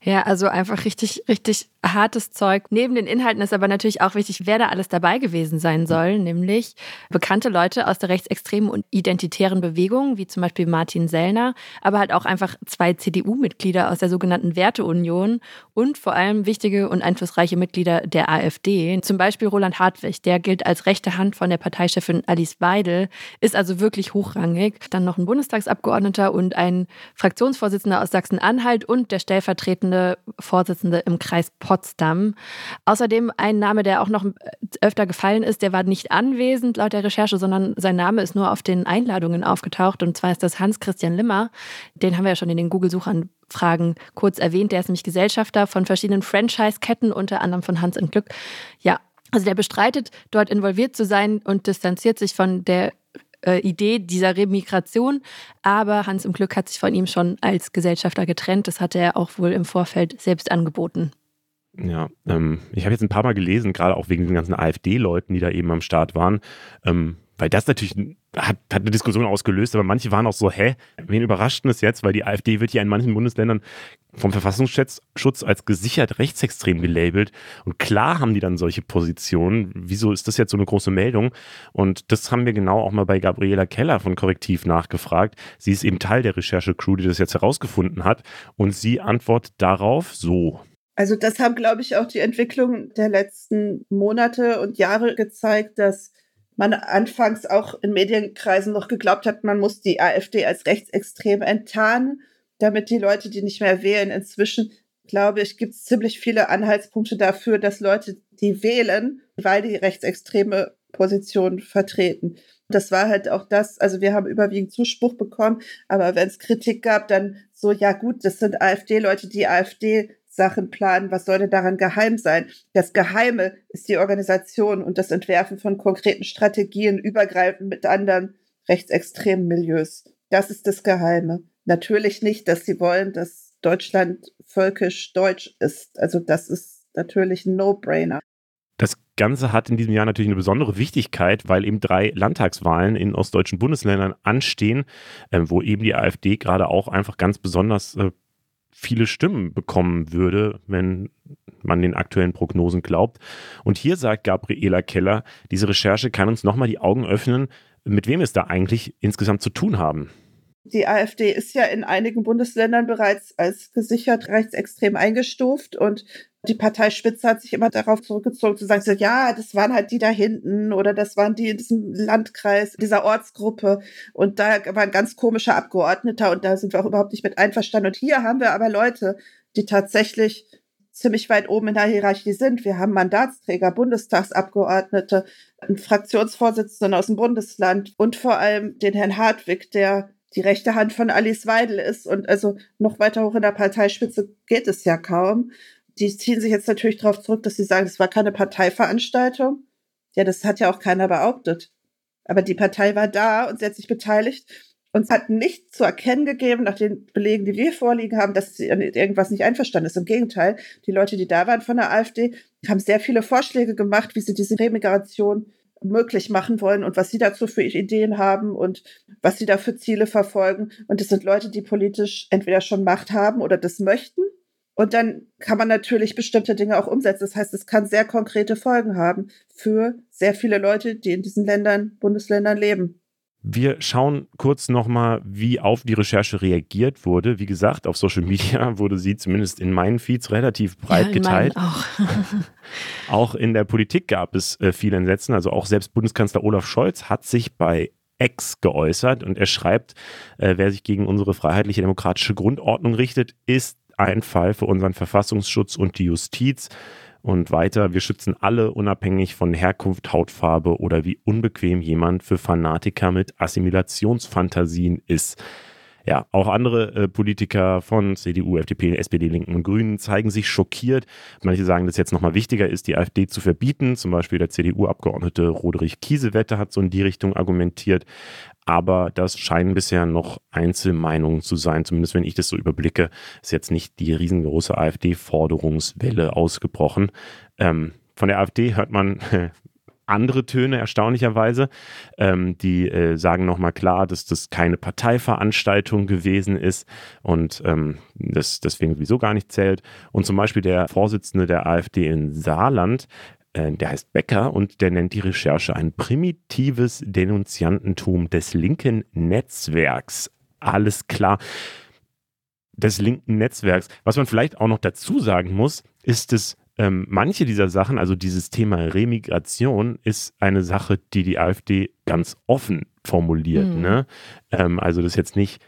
B: Ja, also einfach richtig, richtig hartes Zeug. Neben den Inhalten ist aber natürlich auch wichtig, wer da alles dabei gewesen sein soll, nämlich bekannte Leute aus der rechtsextremen und identitären Bewegung, wie zum Beispiel Martin Sellner, aber halt auch einfach zwei CDU-Mitglieder aus der sogenannten Werteunion und vor allem wichtige und einflussreiche Mitglieder der AfD. Zum Beispiel Roland Hartwig, der gilt als rechte Hand von der Parteichefin Alice Weidel, ist also wirklich hochrangig. Dann noch ein Bundestagsabgeordneter und ein Fraktionsvorsitzender aus Sachsen-Anhalt und der stellvertretende amtierende Vorsitzende im Kreis Potsdam. Außerdem ein Name, der auch noch öfter gefallen ist, der war nicht anwesend laut der Recherche, sondern sein Name ist nur auf den Einladungen aufgetaucht. Und zwar ist das Hans-Christian Limmer. Den haben wir ja schon in den Google-Suchanfragen kurz erwähnt. Der ist nämlich Gesellschafter von verschiedenen Franchise-Ketten, unter anderem von Hans im Glück. Ja, also der bestreitet, dort involviert zu sein und distanziert sich von der äh, Idee dieser Remigration. Aber Hans im Glück hat sich von ihm schon als Gesellschafter getrennt. Das hatte er auch wohl im Vorfeld selbst angeboten.
A: Ja, ähm, ich habe jetzt ein paar Mal gelesen, gerade auch wegen den ganzen AfD-Leuten, die da eben am Start waren, ähm, weil das natürlich hat, hat eine Diskussion ausgelöst, aber manche waren auch so, hä, wen überrascht denn das jetzt? Weil die AfD wird ja in manchen Bundesländern vom Verfassungsschutz als gesichert rechtsextrem gelabelt. Und klar haben die dann solche Positionen. Wieso ist das jetzt so eine große Meldung? Und das haben wir genau auch mal bei Gabriela Keller von Korrektiv nachgefragt. Sie ist eben Teil der Recherche-Crew, die das jetzt herausgefunden hat. Und sie antwortet darauf so.
E: Also das haben, glaube ich, auch die Entwicklungen der letzten Monate und Jahre gezeigt, dass man anfangs auch in Medienkreisen noch geglaubt hat, man muss die AfD als rechtsextrem enttarnen, damit die Leute, die nicht mehr wählen, inzwischen, glaube ich, gibt es ziemlich viele Anhaltspunkte dafür, dass Leute, die wählen, weil die rechtsextreme Position vertreten. Das war halt auch das, also wir haben überwiegend Zuspruch bekommen, aber wenn es Kritik gab, dann so, ja gut, das sind AfD-Leute, die AfD Sachen planen. Was soll denn daran geheim sein? Das Geheime ist die Organisation und das Entwerfen von konkreten Strategien übergreifend mit anderen rechtsextremen Milieus. Das ist das Geheime. Natürlich nicht, dass sie wollen, dass Deutschland völkisch deutsch ist. Also das ist natürlich ein No-Brainer.
A: Das Ganze hat in diesem Jahr natürlich eine besondere Wichtigkeit, weil eben drei Landtagswahlen in ostdeutschen Bundesländern anstehen, äh, wo eben die AfD gerade auch einfach ganz besonders äh, viele Stimmen bekommen würde, wenn man den aktuellen Prognosen glaubt. Und hier sagt Gabriela Keller, diese Recherche kann uns nochmal die Augen öffnen, mit wem es da eigentlich insgesamt zu tun haben.
E: Die AfD ist ja in einigen Bundesländern bereits als gesichert rechtsextrem eingestuft und die Parteispitze hat sich immer darauf zurückgezogen zu sagen, so, ja, das waren halt die da hinten oder das waren die in diesem Landkreis, dieser Ortsgruppe und da war ein ganz komischer Abgeordneter und da sind wir auch überhaupt nicht mit einverstanden. Und hier haben wir aber Leute, die tatsächlich ziemlich weit oben in der Hierarchie sind. Wir haben Mandatsträger, Bundestagsabgeordnete, einen Fraktionsvorsitzenden aus dem Bundesland und vor allem den Herrn Hartwig, der die rechte Hand von Alice Weidel ist und also noch weiter hoch in der Parteispitze geht es ja kaum die ziehen sich jetzt natürlich darauf zurück, dass sie sagen, es war keine Parteiveranstaltung. Ja, das hat ja auch keiner behauptet. Aber die Partei war da und sie hat sich beteiligt und hat nicht zu erkennen gegeben, nach den Belegen, die wir vorliegen haben, dass sie irgendwas nicht einverstanden ist. Im Gegenteil, die Leute, die da waren von der AfD, haben sehr viele Vorschläge gemacht, wie sie diese Remigration möglich machen wollen und was sie dazu für Ideen haben und was sie da für Ziele verfolgen. Und es sind Leute, die politisch entweder schon Macht haben oder das möchten und dann kann man natürlich bestimmte Dinge auch umsetzen. Das heißt, es kann sehr konkrete Folgen haben für sehr viele Leute, die in diesen Ländern, Bundesländern leben.
A: Wir schauen kurz nochmal, wie auf die Recherche reagiert wurde. Wie gesagt, auf Social Media wurde sie zumindest in meinen Feeds relativ breit ja, geteilt.
B: Auch.
A: auch in der Politik gab es äh, viele Entsetzen. Also auch selbst Bundeskanzler Olaf Scholz hat sich bei Ex geäußert und er schreibt, äh, wer sich gegen unsere freiheitliche demokratische Grundordnung richtet, ist ein Fall für unseren Verfassungsschutz und die Justiz. Und weiter, wir schützen alle unabhängig von Herkunft, Hautfarbe oder wie unbequem jemand für Fanatiker mit Assimilationsfantasien ist. Ja, auch andere äh, Politiker von CDU, FDP, SPD, Linken und Grünen zeigen sich schockiert. Manche sagen, dass jetzt nochmal wichtiger ist, die AfD zu verbieten. Zum Beispiel der CDU-Abgeordnete Roderich Kiesewetter hat so in die Richtung argumentiert. Aber das scheinen bisher noch Einzelmeinungen zu sein. Zumindest wenn ich das so überblicke, ist jetzt nicht die riesengroße AfD-Forderungswelle ausgebrochen. Ähm, von der AfD hört man andere Töne, erstaunlicherweise. Ähm, die äh, sagen nochmal klar, dass das keine Parteiveranstaltung gewesen ist und ähm, das deswegen sowieso gar nicht zählt. Und zum Beispiel der Vorsitzende der AfD in Saarland, der heißt Becker und der nennt die Recherche ein primitives Denunziantentum des linken Netzwerks. Alles klar des linken Netzwerks. Was man vielleicht auch noch dazu sagen muss, ist es ähm, manche dieser Sachen, also dieses Thema Remigration, ist eine Sache, die die AfD ganz offen formuliert. Mhm. Ne? Ähm, also das ist jetzt nicht,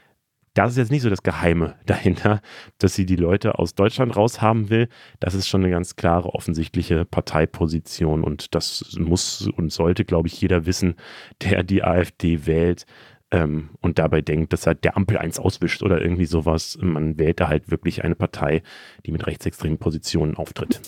A: das ist jetzt nicht so das Geheime dahinter, dass sie die Leute aus Deutschland raushaben will. Das ist schon eine ganz klare, offensichtliche Parteiposition und das muss und sollte, glaube ich, jeder wissen, der die AfD wählt ähm, und dabei denkt, dass halt der Ampel eins auswischt oder irgendwie sowas. Man wählt da halt wirklich eine Partei, die mit rechtsextremen Positionen auftritt.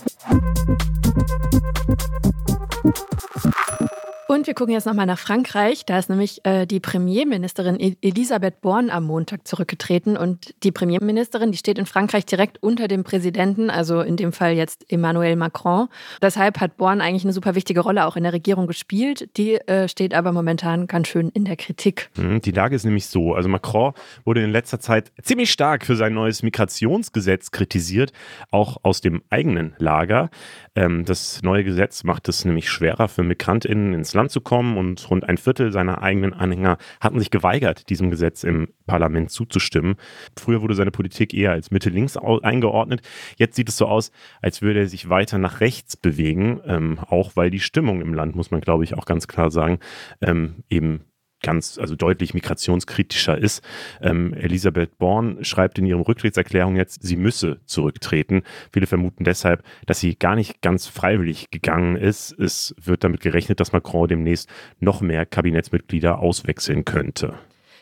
B: Und wir gucken jetzt nochmal nach Frankreich. Da ist nämlich äh, die Premierministerin e-, Elisabeth Born am Montag zurückgetreten. Und die Premierministerin, die steht in Frankreich direkt unter dem Präsidenten, also in dem Fall jetzt Emmanuel Macron. Deshalb hat Born eigentlich eine super wichtige Rolle auch in der Regierung gespielt. Die äh, steht aber momentan ganz schön in der Kritik.
A: Mhm, die Lage ist nämlich so. Also Macron wurde in letzter Zeit ziemlich stark für sein neues Migrationsgesetz kritisiert, auch aus dem eigenen Lager. Ähm, das neue Gesetz macht es nämlich schwerer für MigrantInnen ins Land zu kommen und rund ein Viertel seiner eigenen Anhänger hatten sich geweigert, diesem Gesetz im Parlament zuzustimmen. Früher wurde seine Politik eher als Mitte-Links eingeordnet. Jetzt sieht es so aus, als würde er sich weiter nach rechts bewegen, ähm, auch weil die Stimmung im Land, muss man glaube ich auch ganz klar sagen, ähm, eben ganz, also deutlich migrationskritischer ist. Ähm, Elisabeth Born schreibt in ihrem Rücktrittserklärung jetzt, sie müsse zurücktreten. Viele vermuten deshalb, dass sie gar nicht ganz freiwillig gegangen ist. Es wird damit gerechnet, dass Macron demnächst noch mehr Kabinettsmitglieder auswechseln könnte.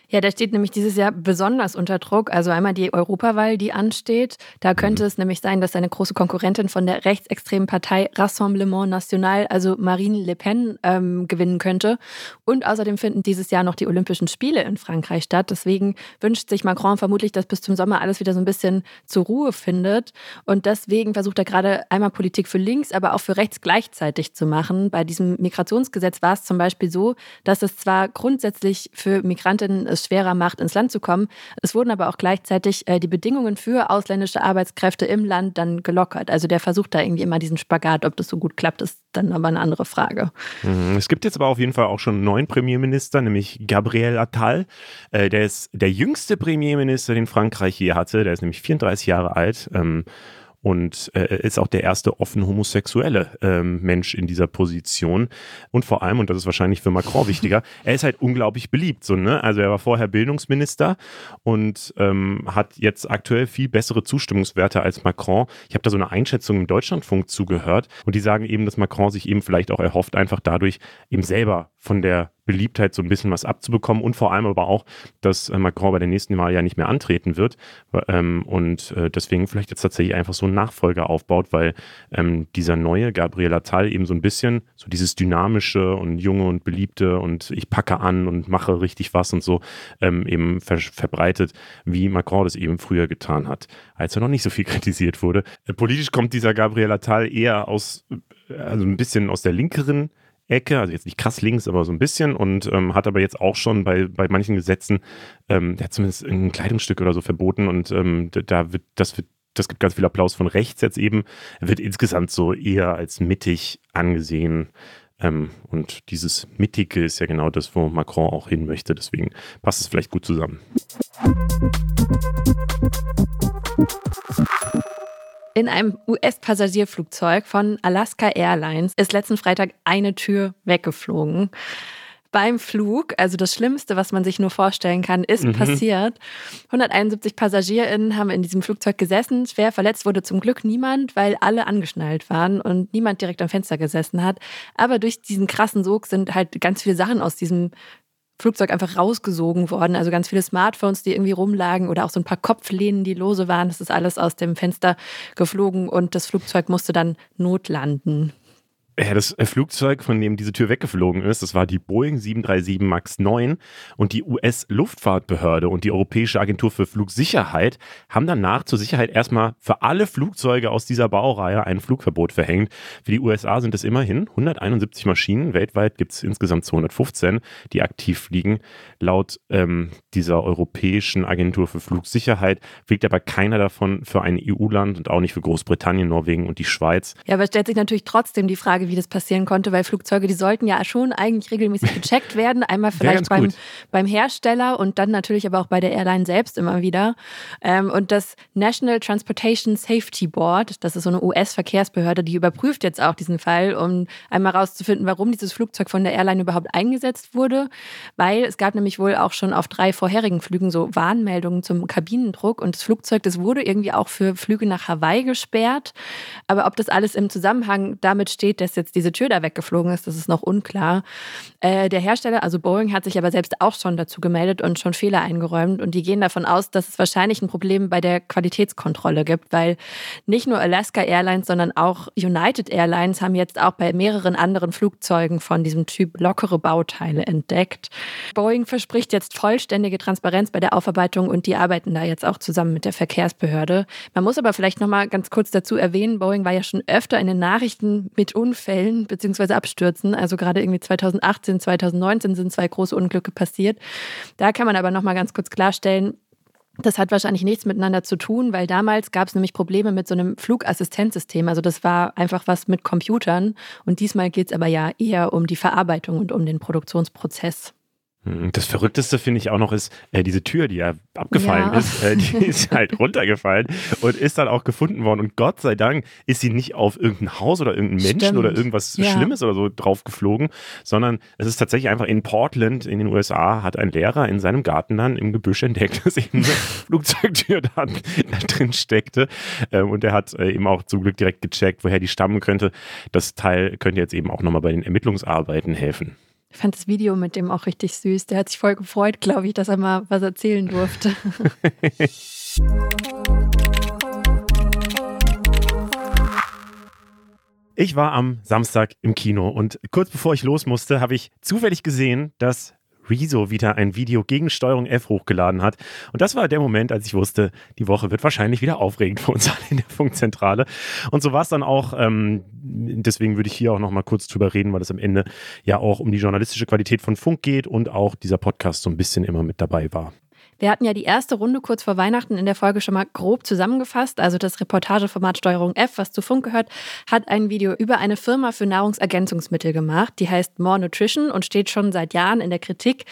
B: Ja, der steht nämlich dieses Jahr besonders unter Druck. Also einmal die Europawahl, die ansteht. Da könnte mhm. es nämlich sein, dass eine große Konkurrentin von der rechtsextremen Partei Rassemblement National, also Marine Le Pen, ähm, gewinnen könnte. Und außerdem finden dieses Jahr noch die Olympischen Spiele in Frankreich statt. Deswegen wünscht sich Macron vermutlich, dass bis zum Sommer alles wieder so ein bisschen zur Ruhe findet. Und deswegen versucht er gerade einmal Politik für links, aber auch für rechts gleichzeitig zu machen. Bei diesem Migrationsgesetz war es zum Beispiel so, dass es zwar grundsätzlich für Migrantinnen es schwerer macht, ins Land zu kommen. Es wurden aber auch gleichzeitig äh, die Bedingungen für ausländische Arbeitskräfte im Land dann gelockert. Also der versucht da irgendwie immer diesen Spagat. Ob das so gut klappt, ist dann aber eine andere Frage.
A: Mhm. Es gibt jetzt aber auf jeden Fall auch schon einen neuen Premierminister, nämlich Gabriel Attal. Äh, der ist der jüngste Premierminister, den Frankreich je hatte. Der ist nämlich 34 Jahre alt. Ähm, und äh, ist auch der erste offen homosexuelle ähm, Mensch in dieser Position. Und vor allem, und das ist wahrscheinlich für Macron wichtiger, er ist halt unglaublich beliebt. So, ne? Also er war vorher Bildungsminister und ähm, hat jetzt aktuell viel bessere Zustimmungswerte als Macron. Ich habe da so eine Einschätzung im Deutschlandfunk zugehört und die sagen eben, dass Macron sich eben vielleicht auch erhofft, einfach dadurch eben selber von der Beliebtheit so ein bisschen was abzubekommen und vor allem aber auch, dass äh, Macron bei der nächsten Wahl ja nicht mehr antreten wird ähm, und äh, deswegen vielleicht jetzt tatsächlich einfach so einen Nachfolger aufbaut, weil ähm, dieser neue Gabriel Attal eben so ein bisschen so dieses dynamische und junge und beliebte und ich packe an und mache richtig was und so ähm, eben ver verbreitet, wie Macron das eben früher getan hat, als er noch nicht so viel kritisiert wurde. Äh, politisch kommt dieser Gabriel Attal eher aus, äh, also ein bisschen aus der linkeren Ecke, also jetzt nicht krass links, aber so ein bisschen und ähm, hat aber jetzt auch schon bei, bei manchen Gesetzen, ähm, der hat zumindest ein Kleidungsstück oder so verboten und ähm, da wird, das wird, das gibt ganz viel Applaus von rechts jetzt eben, er wird insgesamt so eher als mittig angesehen. Ähm, und dieses Mittige ist ja genau das, wo Macron auch hin möchte. Deswegen passt es vielleicht gut zusammen.
B: In einem US-Passagierflugzeug von Alaska Airlines ist letzten Freitag eine Tür weggeflogen. beim Flug, also das Schlimmste, was man sich nur vorstellen kann, ist mhm. passiert. 171 PassagierInnen haben in diesem Flugzeug gesessen. Schwer verletzt wurde zum Glück niemand, weil alle angeschnallt waren und niemand direkt am Fenster gesessen hat. Aber durch diesen krassen Sog sind halt ganz viele Sachen aus diesem Flugzeug einfach rausgesogen worden. Also ganz viele Smartphones, die irgendwie rumlagen oder auch so ein paar Kopflehnen, die lose waren. Das ist alles aus dem Fenster geflogen und das Flugzeug musste dann notlanden.
A: Ja, das äh, Flugzeug, von dem diese Tür weggeflogen ist, das war die Boeing 737 MAX 9 und die US-Luftfahrtbehörde und die Europäische Agentur für Flugsicherheit haben danach zur Sicherheit erstmal für alle Flugzeuge aus dieser Baureihe ein Flugverbot verhängt. Für die USA sind es immerhin 171 Maschinen. Weltweit gibt es insgesamt 215, die aktiv fliegen. Laut ähm, dieser Europäischen Agentur für Flugsicherheit fliegt aber keiner davon für ein EU-Land und auch nicht für Großbritannien, Norwegen und die Schweiz.
B: Ja, aber stellt sich natürlich trotzdem die Frage, wie das passieren konnte, weil Flugzeuge, die sollten ja schon eigentlich regelmäßig gecheckt werden. Einmal vielleicht beim, beim Hersteller und dann natürlich aber auch bei der Airline selbst immer wieder. Ähm, und das National Transportation Safety Board, das ist so eine US-Verkehrsbehörde, die überprüft jetzt auch diesen Fall, um einmal herauszufinden, warum dieses Flugzeug von der Airline überhaupt eingesetzt wurde. Weil es gab nämlich wohl auch schon auf drei vorherigen Flügen so Warnmeldungen zum Kabinendruck und das Flugzeug, das wurde irgendwie auch für Flüge nach Hawaii gesperrt. Aber ob das alles im Zusammenhang damit steht, dass jetzt diese Tür da weggeflogen ist, das ist noch unklar. Äh, der Hersteller, also Boeing, hat sich aber selbst auch schon dazu gemeldet und schon Fehler eingeräumt. Und die gehen davon aus, dass es wahrscheinlich ein Problem bei der Qualitätskontrolle gibt, weil nicht nur Alaska Airlines, sondern auch United Airlines haben jetzt auch bei mehreren anderen Flugzeugen von diesem Typ lockere Bauteile entdeckt. Boeing verspricht jetzt vollständige Transparenz bei der Aufarbeitung und die arbeiten da jetzt auch zusammen mit der Verkehrsbehörde. Man muss aber vielleicht noch mal ganz kurz dazu erwähnen, Boeing war ja schon öfter in den Nachrichten mit Unfällen Unfällen bzw. Abstürzen. Also gerade irgendwie 2018, 2019 sind zwei große Unglücke passiert. Da kann man aber noch mal ganz kurz klarstellen, das hat wahrscheinlich nichts miteinander zu tun, weil damals gab es nämlich Probleme mit so einem Flugassistenzsystem. Also das war einfach was mit Computern. Und diesmal geht es aber ja eher um die Verarbeitung und um den Produktionsprozess.
A: Hm, das Verrückteste finde ich auch noch ist, äh, diese Tür, die ja abgefallen ja. ist, äh, die ist halt runtergefallen und ist dann auch gefunden worden. Und Gott sei Dank ist sie nicht auf irgendein Haus oder irgendeinen Menschen Stimmt. oder irgendwas ja. Schlimmes oder so drauf geflogen, sondern es ist tatsächlich einfach in Portland in den USA hat ein Lehrer in seinem Garten dann im Gebüsch entdeckt, dass eben eine Flugzeugtür da, da drin steckte. Ähm, und er hat äh, eben auch zum Glück direkt gecheckt, woher die stammen könnte. Das Teil könnte jetzt eben auch nochmal bei den Ermittlungsarbeiten helfen.
B: Ich fand das Video mit dem auch richtig süß. Der hat sich voll gefreut, glaube ich, dass er mal was erzählen durfte.
A: Ich war am Samstag im Kino und kurz bevor ich los musste, habe ich zufällig gesehen, dass Rezo wieder ein Video gegen Steuerung F hochgeladen hat. Und das war der Moment, als ich wusste, die Woche wird wahrscheinlich wieder aufregend für uns alle in der Funkzentrale. Und so war es dann auch. Ähm, deswegen würde ich hier auch noch mal kurz drüber reden, weil es am Ende ja auch um die journalistische Qualität von Funk geht und auch dieser Podcast so ein bisschen immer mit dabei war.
B: Wir hatten ja die erste Runde kurz vor Weihnachten in der Folge schon mal grob zusammengefasst. Also das Reportageformat Steuerung F, was zu Funk gehört, hat ein Video über eine Firma für Nahrungsergänzungsmittel gemacht. Die heißt More Nutrition und steht schon seit Jahren in der Kritik.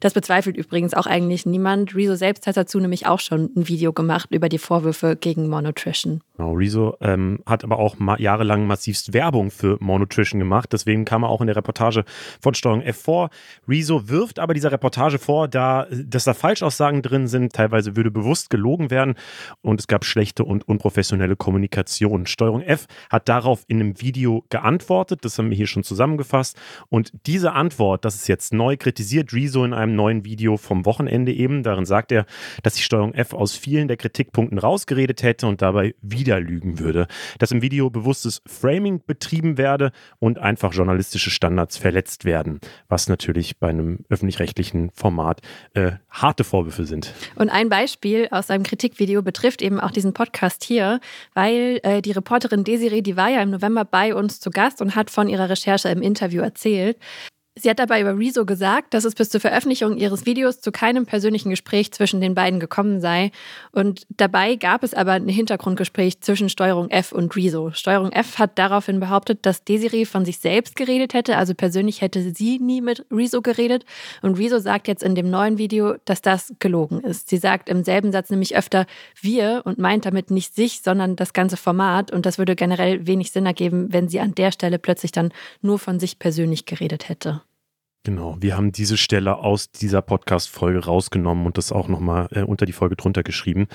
B: Das bezweifelt übrigens auch eigentlich niemand. Rezo selbst hat dazu nämlich auch schon ein Video gemacht über die Vorwürfe gegen More Nutrition.
A: Genau, Rezo ähm, hat aber auch ma jahrelang massivst Werbung für More Nutrition gemacht. Deswegen kam er auch in der Reportage von Steuerung F vor. Rezo wirft aber dieser Reportage vor, da, dass da Falschaussagen drin sind. Teilweise würde bewusst gelogen werden und es gab schlechte und unprofessionelle Kommunikation. Steuerung F hat darauf in einem Video geantwortet. Das haben wir hier schon zusammengefasst. Und diese Antwort, das ist jetzt neu, kritisiert Rezo in einem neuen Video vom Wochenende eben. Darin sagt er, dass die Steuerung F aus vielen der Kritikpunkten rausgeredet hätte und dabei wieder wieder lügen würde, dass im Video bewusstes Framing betrieben werde und einfach journalistische Standards verletzt werden, was natürlich bei einem öffentlich-rechtlichen Format äh, harte Vorwürfe sind.
B: Und ein Beispiel aus seinem Kritikvideo betrifft eben auch diesen Podcast hier, weil äh, die Reporterin Desiree, die war ja im November bei uns zu Gast und hat von ihrer Recherche im Interview erzählt. Sie hat dabei über Rezo gesagt, dass es bis zur Veröffentlichung ihres Videos zu keinem persönlichen Gespräch zwischen den beiden gekommen sei. Und dabei gab es aber ein Hintergrundgespräch zwischen Steuerung F und Rezo. Steuerung F hat daraufhin behauptet, dass Desiree von sich selbst geredet hätte, also persönlich hätte sie nie mit Rezo geredet. Und Rezo sagt jetzt in dem neuen Video, dass das gelogen ist. Sie sagt im selben Satz nämlich öfter wir und meint damit nicht sich, sondern das ganze Format. Und das würde generell wenig Sinn ergeben, wenn sie an der Stelle plötzlich dann nur von sich persönlich geredet hätte.
A: Genau, wir haben diese Stelle aus dieser Podcast-Folge rausgenommen und das auch nochmal äh, unter die Folge drunter geschrieben.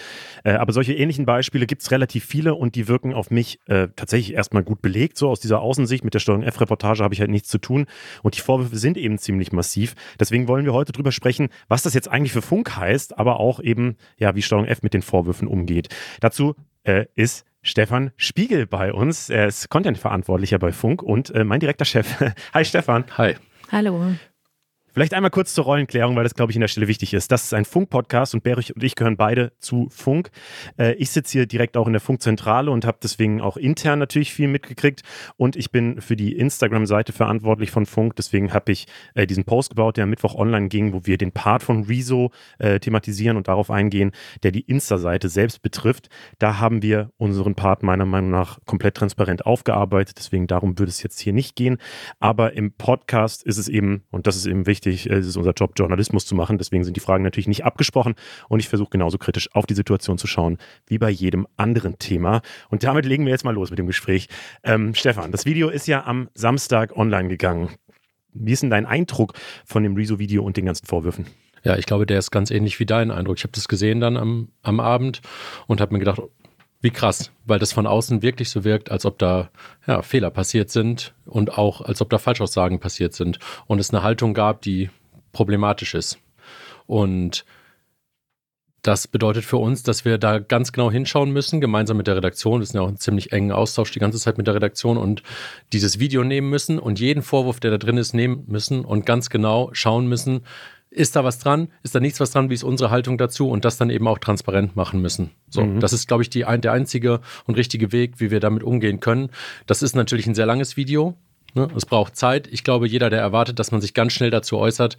A: Äh, aber solche ähnlichen Beispiele gibt es relativ viele und die wirken auf mich äh, tatsächlich erstmal gut belegt. So aus dieser Außensicht mit der Steuerung F-Reportage habe ich halt nichts zu tun und die Vorwürfe sind eben ziemlich massiv. Deswegen wollen wir heute drüber sprechen, was das jetzt eigentlich für Funk heißt, aber auch eben, ja, wie Steuerung F mit den Vorwürfen umgeht. Dazu äh, ist Stefan Spiegel bei uns. Er ist Content-Verantwortlicher bei Funk und äh, mein direkter Chef. Hi Stefan.
F: Hi.
B: Hallo.
A: Vielleicht einmal kurz zur Rollenklärung, weil das, glaube ich, in der Stelle wichtig ist. Das ist ein Funk-Podcast und Berich und ich gehören beide zu Funk. Äh, ich sitze hier direkt auch in der Funkzentrale und habe deswegen auch intern natürlich viel mitgekriegt. Und ich bin für die Instagram-Seite verantwortlich von Funk. Deswegen habe ich äh, diesen Post gebaut, der am Mittwoch online ging, wo wir den Part von Rezo äh, thematisieren und darauf eingehen, der die Insta-Seite selbst betrifft. Da haben wir unseren Part meiner Meinung nach komplett transparent aufgearbeitet. Deswegen darum würde es jetzt hier nicht gehen. Aber im Podcast ist es eben, und das ist eben wichtig, wichtig. Es ist unser Job, Journalismus zu machen. Deswegen sind die Fragen natürlich nicht abgesprochen. Und ich versuche genauso kritisch auf die Situation zu schauen wie bei jedem anderen Thema. Und damit legen wir jetzt mal los mit dem Gespräch. Ähm, Stefan, das Video ist ja am Samstag online gegangen. Wie ist denn dein Eindruck von dem Rezo-Video und den ganzen Vorwürfen?
F: Ja, ich glaube, der ist ganz ähnlich wie dein Eindruck. Ich habe das gesehen dann am, am Abend und habe mir gedacht, wie krass, weil das von außen wirklich so wirkt, als ob da ja, Fehler passiert sind und auch als ob da Falschaussagen passiert sind und es eine Haltung gab, die problematisch ist. Und das bedeutet für uns, dass wir da ganz genau hinschauen müssen, gemeinsam mit der Redaktion. Wir sind ja auch einen ziemlich engen Austausch die ganze Zeit mit der Redaktion und dieses Video nehmen müssen und jeden Vorwurf, der da drin ist, nehmen müssen und ganz genau schauen müssen, ist da was dran, ist da nichts was dran, wie ist unsere Haltung dazu und das dann eben auch transparent machen müssen. So, mhm. das ist, glaube ich, die, der einzige und richtige Weg, wie wir damit umgehen können. Das ist natürlich ein sehr langes Video. Ne? Es braucht Zeit. Ich glaube, jeder, der erwartet, dass man sich ganz schnell dazu äußert,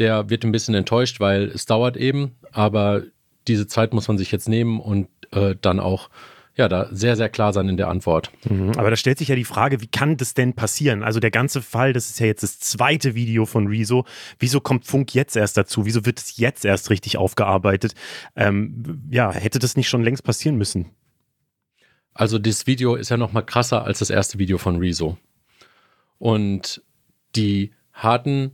F: der wird ein bisschen enttäuscht, weil es dauert eben. Aber diese Zeit muss man sich jetzt nehmen und äh, dann auch ja, da sehr, sehr klar sein in der Antwort.
A: Mhm, aber da stellt sich ja die Frage, wie kann das denn passieren? Also der ganze Fall, das ist ja jetzt das zweite Video von Rezo. Wieso kommt Funk jetzt erst dazu? Wieso wird es jetzt erst richtig aufgearbeitet? Ähm, ja, hätte das nicht schon längst passieren müssen?
F: Also das Video ist ja noch mal krasser als das erste Video von Rezo. Und die harten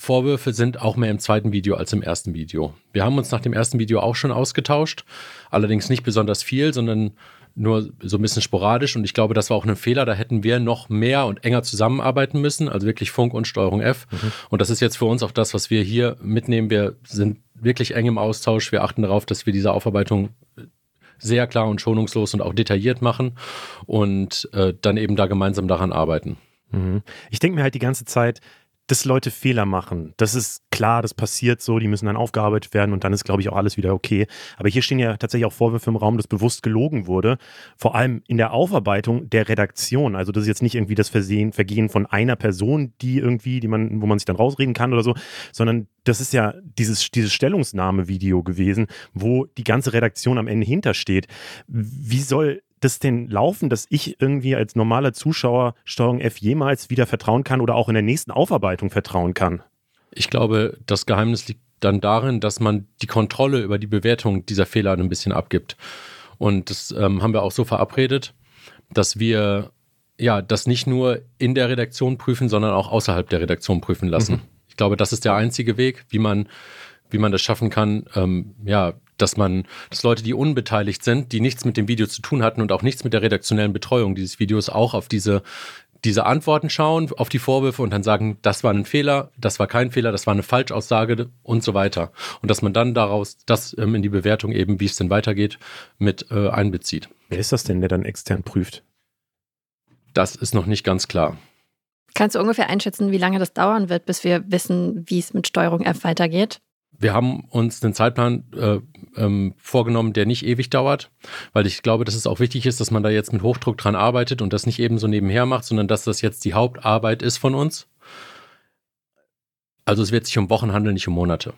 F: Vorwürfe sind auch mehr im zweiten Video als im ersten Video. Wir haben uns nach dem ersten Video auch schon ausgetauscht, allerdings nicht besonders viel, sondern nur so ein bisschen sporadisch. Und ich glaube, das war auch ein Fehler. Da hätten wir noch mehr und enger zusammenarbeiten müssen, also wirklich Funk und Steuerung F. Mhm. Und das ist jetzt für uns auch das, was wir hier mitnehmen. Wir sind wirklich eng im Austausch. Wir achten darauf, dass wir diese Aufarbeitung sehr klar und schonungslos und auch detailliert machen und äh, dann eben da gemeinsam daran arbeiten.
A: Mhm. Ich denke mir halt die ganze Zeit, dass Leute Fehler machen. Das ist klar, das passiert so, die müssen dann aufgearbeitet werden und dann ist, glaube ich, auch alles wieder okay. Aber hier stehen ja tatsächlich auch Vorwürfe im Raum, dass bewusst gelogen wurde. Vor allem in der Aufarbeitung der Redaktion. Also das ist jetzt nicht irgendwie das Versehen, Vergehen von einer Person, die irgendwie, die man, wo man sich dann rausreden kann oder so, sondern das ist ja dieses, dieses Stellungsnahme-Video gewesen, wo die ganze Redaktion am Ende hintersteht. Wie soll das denn laufen, dass ich irgendwie als normaler Zuschauer Steuerung F jemals wieder vertrauen kann oder auch in der nächsten Aufarbeitung vertrauen kann?
F: Ich glaube, das Geheimnis liegt dann darin, dass man die Kontrolle über die Bewertung dieser Fehler ein bisschen abgibt. Und das ähm, haben wir auch so verabredet, dass wir ja das nicht nur in der Redaktion prüfen, sondern auch außerhalb der Redaktion prüfen lassen. Mhm. Ich glaube, das ist der einzige Weg, wie man, wie man das schaffen kann, ähm, ja, dass man, dass Leute, die unbeteiligt sind, die nichts mit dem Video zu tun hatten und auch nichts mit der redaktionellen Betreuung dieses Videos, auch auf diese diese Antworten schauen, auf die Vorwürfe und dann sagen, das war ein Fehler, das war kein Fehler, das war eine Falschaussage und so weiter. Und dass man dann daraus das ähm, in die Bewertung eben, wie es denn weitergeht, mit äh, einbezieht.
A: Wer ist das denn, der dann extern prüft?
F: Das ist noch nicht ganz klar.
B: Kannst du ungefähr einschätzen, wie lange das dauern wird, bis wir wissen, wie es mit Steuerung F weitergeht?
F: Wir haben uns einen Zeitplan äh, ähm, vorgenommen, der nicht ewig dauert, weil ich glaube, dass es auch wichtig ist, dass man da jetzt mit Hochdruck dran arbeitet und das nicht eben so nebenher macht, sondern dass das jetzt die Hauptarbeit ist von uns. Also es wird sich um Wochen handeln, nicht um Monate.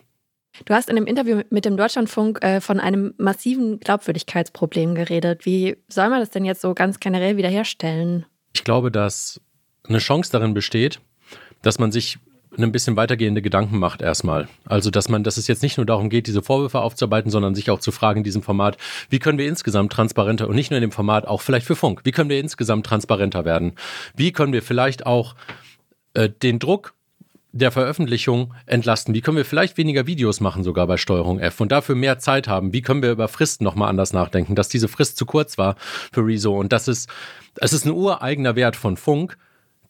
B: Du hast in dem Interview mit dem Deutschlandfunk äh, von einem massiven Glaubwürdigkeitsproblem geredet. Wie soll man das denn jetzt so ganz generell wiederherstellen?
F: Ich glaube, dass eine Chance darin besteht, dass man sich ein bisschen weitergehende Gedanken macht erstmal. Also, dass man, dass es jetzt nicht nur darum geht, diese Vorwürfe aufzuarbeiten, sondern sich auch zu fragen in diesem Format, wie können wir insgesamt transparenter und nicht nur in dem Format, auch vielleicht für Funk, wie können wir insgesamt transparenter werden? Wie können wir vielleicht auch äh, den Druck der Veröffentlichung entlasten? Wie können wir vielleicht weniger Videos machen, sogar bei Steuerung F und dafür mehr Zeit haben? Wie können wir über Fristen nochmal anders nachdenken, dass diese Frist zu kurz war für Rezo und das ist, es ist ein ureigener Wert von Funk,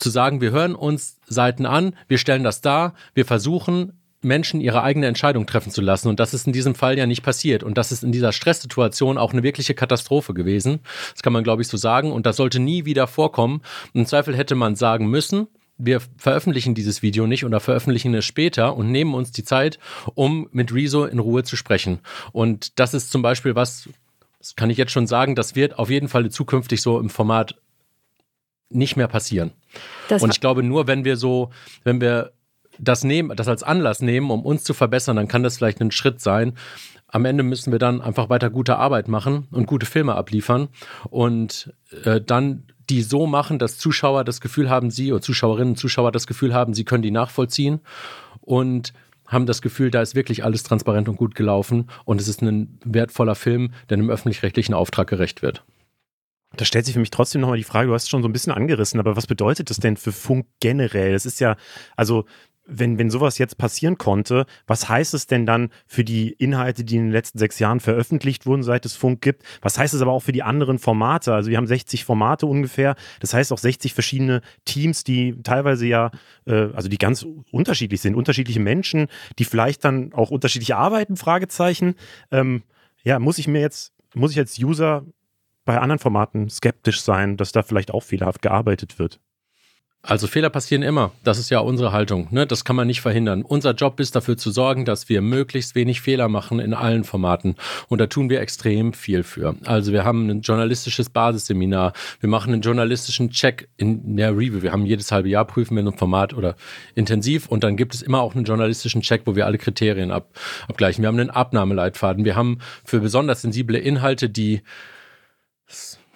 F: zu sagen, wir hören uns Seiten an, wir stellen das dar, wir versuchen Menschen ihre eigene Entscheidung treffen zu lassen. Und das ist in diesem Fall ja nicht passiert. Und das ist in dieser Stresssituation auch eine wirkliche Katastrophe gewesen. Das kann man, glaube ich, so sagen. Und das sollte nie wieder vorkommen. Im Zweifel hätte man sagen müssen, wir veröffentlichen dieses Video nicht oder veröffentlichen es später und nehmen uns die Zeit, um mit Rezo in Ruhe zu sprechen. Und das ist zum Beispiel was, das kann ich jetzt schon sagen, das wird auf jeden Fall zukünftig so im Format nicht mehr passieren. Das und ich glaube, nur wenn wir so, wenn wir das nehmen, das als Anlass nehmen, um uns zu verbessern, dann kann das vielleicht ein Schritt sein. Am Ende müssen wir dann einfach weiter gute Arbeit machen und gute Filme abliefern und äh, dann die so machen, dass Zuschauer das Gefühl haben, sie oder Zuschauerinnen und Zuschauer das Gefühl haben, sie können die nachvollziehen und haben das Gefühl, da ist wirklich alles transparent und gut gelaufen und es ist ein wertvoller Film, der einem öffentlich-rechtlichen Auftrag gerecht wird.
A: Da stellt sich für mich trotzdem nochmal die Frage, du hast es schon so ein bisschen angerissen, aber was bedeutet das denn für Funk generell? Es ist ja, also wenn, wenn sowas jetzt passieren konnte, was heißt es denn dann für die Inhalte, die in den letzten sechs Jahren veröffentlicht wurden, seit es Funk gibt? Was heißt es aber auch für die anderen Formate? Also wir haben 60 Formate ungefähr. Das heißt auch 60 verschiedene Teams, die teilweise ja, äh, also die ganz unterschiedlich sind, unterschiedliche Menschen, die vielleicht dann auch unterschiedlich arbeiten, Fragezeichen. Ähm, ja, muss ich mir jetzt, muss ich als User bei anderen Formaten skeptisch sein, dass da vielleicht auch fehlerhaft gearbeitet wird?
F: Also Fehler passieren immer. Das ist ja unsere Haltung. Ne? Das kann man nicht verhindern. Unser Job ist dafür zu sorgen, dass wir möglichst wenig Fehler machen in allen Formaten. Und da tun wir extrem viel für. Also wir haben ein journalistisches Basisseminar. Wir machen einen journalistischen Check in der Review. Wir haben jedes halbe Jahr prüfen wir ein Format oder intensiv. Und dann gibt es immer auch einen journalistischen Check, wo wir alle Kriterien ab, abgleichen. Wir haben einen Abnahmeleitfaden. Wir haben für besonders sensible Inhalte, die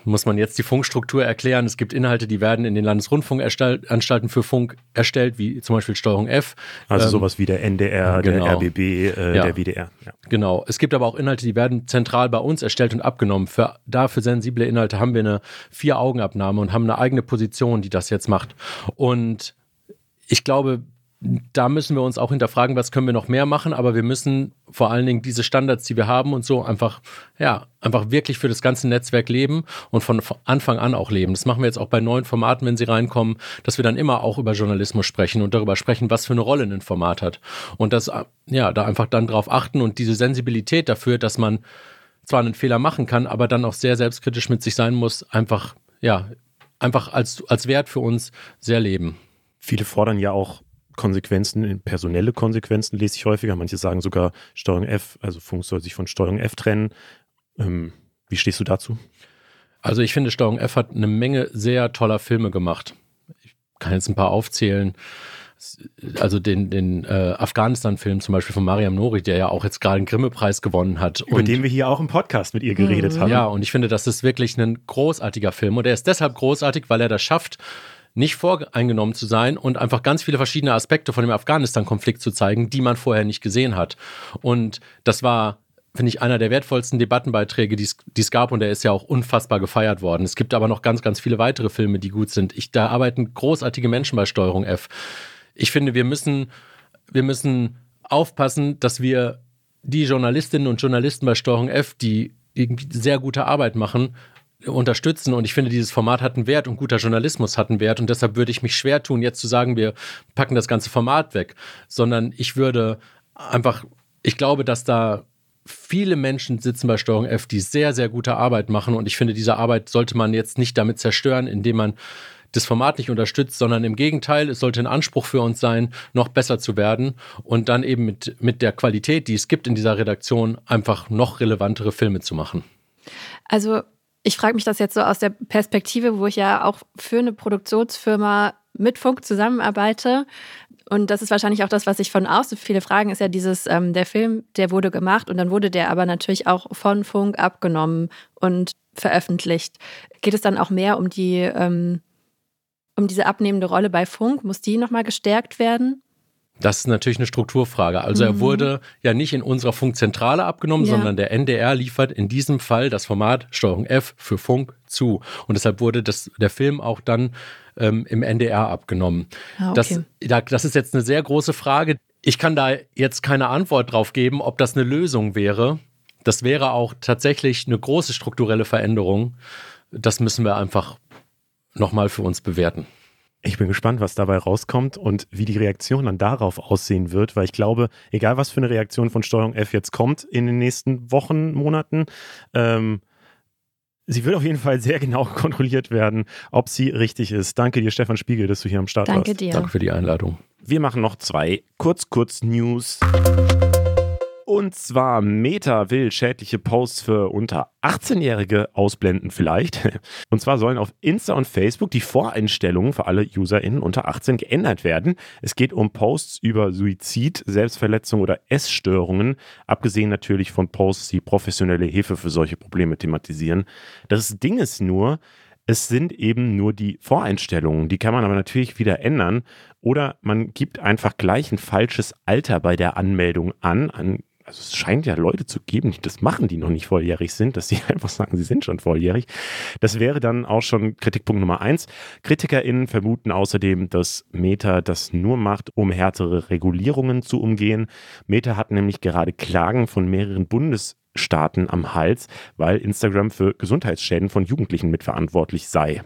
F: muss man jetzt die Funkstruktur erklären. Es gibt Inhalte, die werden in den Landesrundfunkanstalten für Funk erstellt, wie zum Beispiel Steuerung F.
A: Also ähm, sowas wie der NDR, genau. der RBB, äh, ja. der WDR.
F: Ja. Genau. Es gibt aber auch Inhalte, die werden zentral bei uns erstellt und abgenommen. Für, da für sensible Inhalte haben wir eine Vier-Augen-Abnahme und haben eine eigene Position, die das jetzt macht. Und ich glaube, da müssen wir uns auch hinterfragen, was können wir noch mehr machen, aber wir müssen vor allen Dingen diese Standards, die wir haben und so einfach, ja, einfach wirklich für das ganze Netzwerk leben und von Anfang an auch leben. Das machen wir jetzt auch bei neuen Formaten, wenn sie reinkommen, dass wir dann immer auch über Journalismus sprechen und darüber sprechen, was für eine Rolle ein Format hat. Und das, ja, da einfach dann drauf achten und diese Sensibilität dafür, dass man zwar einen Fehler machen kann, aber dann auch sehr selbstkritisch mit sich sein muss, einfach, ja, einfach als, als Wert für uns sehr leben.
A: Viele fordern ja auch Konsequenzen, personelle Konsequenzen lese ich häufiger. Manche sagen sogar Steuerung F, also Funk soll sich von Steuerung F trennen. Ähm, wie stehst du dazu?
F: Also ich finde, Steuerung F hat eine Menge sehr toller Filme gemacht. Ich kann jetzt ein paar aufzählen. Also den, den äh, Afghanistan-Film zum Beispiel von Mariam Nori, der ja auch jetzt gerade einen Grimme-Preis gewonnen hat.
A: Über und, den wir hier auch im Podcast mit ihr geredet mhm. haben.
F: Ja, und ich finde, das ist wirklich ein großartiger Film. Und er ist deshalb großartig, weil er das schafft, nicht voreingenommen zu sein und einfach ganz viele verschiedene Aspekte von dem Afghanistan-Konflikt zu zeigen, die man vorher nicht gesehen hat. Und das war finde ich, einer der wertvollsten Debattenbeiträge, die es gab und der ist ja auch unfassbar gefeiert worden. Es gibt aber noch ganz, ganz viele weitere Filme, die gut sind. Ich, da arbeiten großartige Menschen bei Steuerung F. Ich finde, wir müssen, wir müssen aufpassen, dass wir die Journalistinnen und Journalisten bei Steuerung F, die irgendwie sehr gute Arbeit machen, unterstützen. Und ich finde, dieses Format hat einen Wert und guter Journalismus hat einen Wert. Und deshalb würde ich mich schwer tun, jetzt zu sagen, wir packen das ganze Format weg, sondern ich würde einfach, ich glaube, dass da viele Menschen sitzen bei Steuerung F, die sehr, sehr gute Arbeit machen. Und ich finde, diese Arbeit sollte man jetzt nicht damit zerstören, indem man das Format nicht unterstützt, sondern im Gegenteil, es sollte ein Anspruch für uns sein, noch besser zu werden und dann eben mit, mit der Qualität, die es gibt in dieser Redaktion, einfach noch relevantere Filme zu machen.
B: Also ich frage mich das jetzt so aus der Perspektive, wo ich ja auch für eine Produktionsfirma mit Funk zusammenarbeite. Und das ist wahrscheinlich auch das, was ich von außen viele fragen, ist ja dieses, ähm, der Film, der wurde gemacht und dann wurde der aber natürlich auch von Funk abgenommen und veröffentlicht. Geht es dann auch mehr um die, ähm, um diese abnehmende Rolle bei Funk? Muss die nochmal gestärkt werden?
F: Das ist natürlich eine Strukturfrage. Also mhm. er wurde ja nicht in unserer Funkzentrale abgenommen, ja. sondern der NDR liefert in diesem Fall das Format Steuerung F für Funk zu. Und deshalb wurde das, der Film auch dann ähm, im NDR abgenommen. Ah, okay. das, das ist jetzt eine sehr große Frage. Ich kann da jetzt keine Antwort drauf geben, ob das eine Lösung wäre. Das wäre auch tatsächlich eine große strukturelle Veränderung. Das müssen wir einfach nochmal für uns bewerten.
A: Ich bin gespannt, was dabei rauskommt und wie die Reaktion dann darauf aussehen wird, weil ich glaube, egal was für eine Reaktion von Steuerung F jetzt kommt in den nächsten Wochen, Monaten, ähm, sie wird auf jeden Fall sehr genau kontrolliert werden, ob sie richtig ist. Danke dir, Stefan Spiegel, dass du hier am Start
B: Danke
A: warst.
B: Danke dir.
F: Danke für die Einladung.
A: Wir machen noch zwei Kurz-Kurz-News. Und zwar Meta will schädliche Posts für unter 18-Jährige ausblenden vielleicht. Und zwar sollen auf Insta und Facebook die Voreinstellungen für alle UserInnen unter 18 geändert werden. Es geht um Posts über Suizid, Selbstverletzung oder Essstörungen, abgesehen natürlich von Posts, die professionelle Hilfe für solche Probleme thematisieren. Das Ding ist nur, es sind eben nur die Voreinstellungen, die kann man aber natürlich wieder ändern oder man gibt einfach gleich ein falsches Alter bei der Anmeldung an, an also es scheint ja Leute zu geben, die das machen, die noch nicht volljährig sind, dass sie einfach sagen, sie sind schon volljährig. Das wäre dann auch schon Kritikpunkt Nummer eins. KritikerInnen vermuten außerdem, dass Meta das nur macht, um härtere Regulierungen zu umgehen. Meta hat nämlich gerade Klagen von mehreren Bundesstaaten am Hals, weil Instagram für Gesundheitsschäden von Jugendlichen mitverantwortlich sei.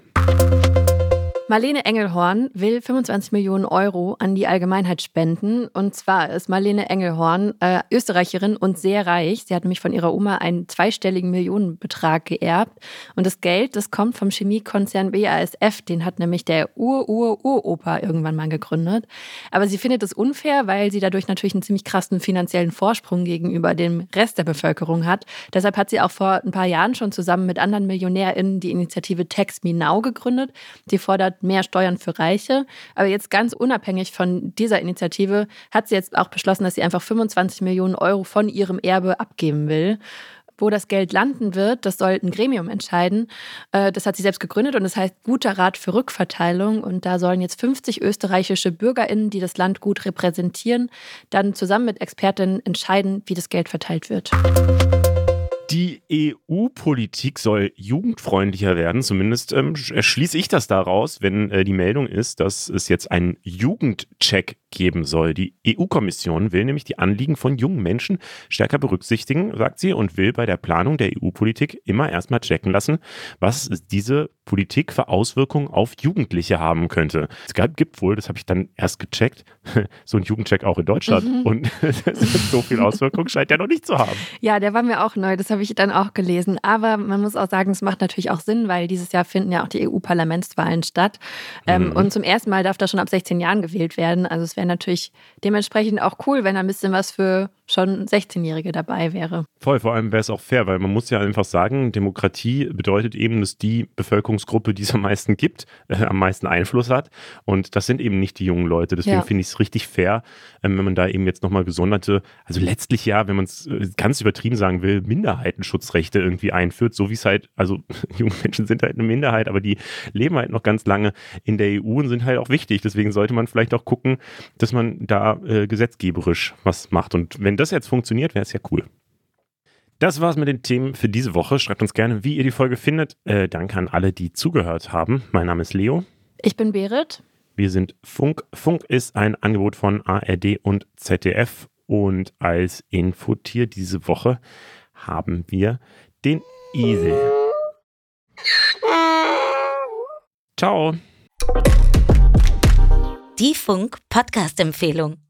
B: Marlene Engelhorn will 25 Millionen Euro an die Allgemeinheit spenden. Und zwar ist Marlene Engelhorn äh, Österreicherin und sehr reich. Sie hat nämlich von ihrer Oma einen zweistelligen Millionenbetrag geerbt. Und das Geld, das kommt vom Chemiekonzern BASF. Den hat nämlich der Ur-Ur-Uropa irgendwann mal gegründet. Aber sie findet es unfair, weil sie dadurch natürlich einen ziemlich krassen finanziellen Vorsprung gegenüber dem Rest der Bevölkerung hat. Deshalb hat sie auch vor ein paar Jahren schon zusammen mit anderen MillionärInnen die Initiative Tax Me Now gegründet. Die fordert mehr Steuern für Reiche. Aber jetzt ganz unabhängig von dieser Initiative hat sie jetzt auch beschlossen, dass sie einfach 25 Millionen Euro von ihrem Erbe abgeben will. Wo das Geld landen wird, das soll ein Gremium entscheiden. Äh, das hat sie selbst gegründet und das heißt Guter Rat für Rückverteilung. Und da sollen jetzt 50 österreichische BürgerInnen, die das Land gut repräsentieren, dann zusammen mit Expertinnen entscheiden, wie das Geld verteilt wird.
A: Die EU-Politik soll jugendfreundlicher werden. Zumindest ähm, schließe ich das daraus, wenn äh, die Meldung ist, dass es jetzt einen Jugendcheck geben soll. Die EU-Kommission will nämlich die Anliegen von jungen Menschen stärker berücksichtigen, sagt sie, und will bei der Planung der EU-Politik immer erstmal checken lassen, was diese Politik für Auswirkungen auf Jugendliche haben könnte. Es gibt wohl, das habe ich dann erst gecheckt, so ein Jugendcheck auch in Deutschland. Mhm. Und so viel Auswirkungen scheint er noch nicht zu haben.
B: Ja, der war mir auch neu, das habe ich dann auch gelesen. Aber man muss auch sagen, es macht natürlich auch Sinn, weil dieses Jahr finden ja auch die EU-Parlamentswahlen statt. Ähm, mhm. Und zum ersten Mal darf da schon ab 16 Jahren gewählt werden. Also es wäre natürlich dementsprechend auch cool, wenn da ein bisschen was für schon 16-Jährige dabei wäre.
A: Voll, vor allem wäre es auch fair, weil man muss ja einfach sagen, Demokratie bedeutet eben, dass die Bevölkerungsgruppe, die es am meisten gibt, äh, am meisten Einfluss hat. Und das sind eben nicht die jungen Leute. Deswegen ja. finde ich es richtig fair, ähm, wenn man da eben jetzt nochmal gesonderte, also letztlich ja, wenn man es äh, ganz übertrieben sagen will, Minderheitenschutzrechte irgendwie einführt, so wie es halt, also junge Menschen sind halt eine Minderheit, aber die leben halt noch ganz lange in der EU und sind halt auch wichtig. Deswegen sollte man vielleicht auch gucken, dass man da äh, gesetzgeberisch was macht. Und wenn das jetzt funktioniert, wäre es ja cool. Das war's mit den Themen für diese Woche. Schreibt uns gerne, wie ihr die Folge findet. Äh, danke an alle, die zugehört haben. Mein Name ist Leo.
B: Ich bin Berit.
A: Wir sind Funk. Funk ist ein Angebot von ARD und ZDF. Und als Infotier diese Woche haben wir den Esel. Ciao.
G: Die Funk Podcast Empfehlung.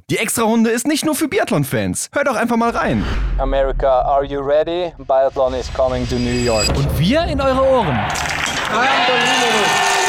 H: die Extra-Runde ist nicht nur für Biathlon-Fans. Hört doch einfach mal rein.
I: America, are you ready? Biathlon is coming to New York.
J: Und wir in eure Ohren.
K: Unbelievable.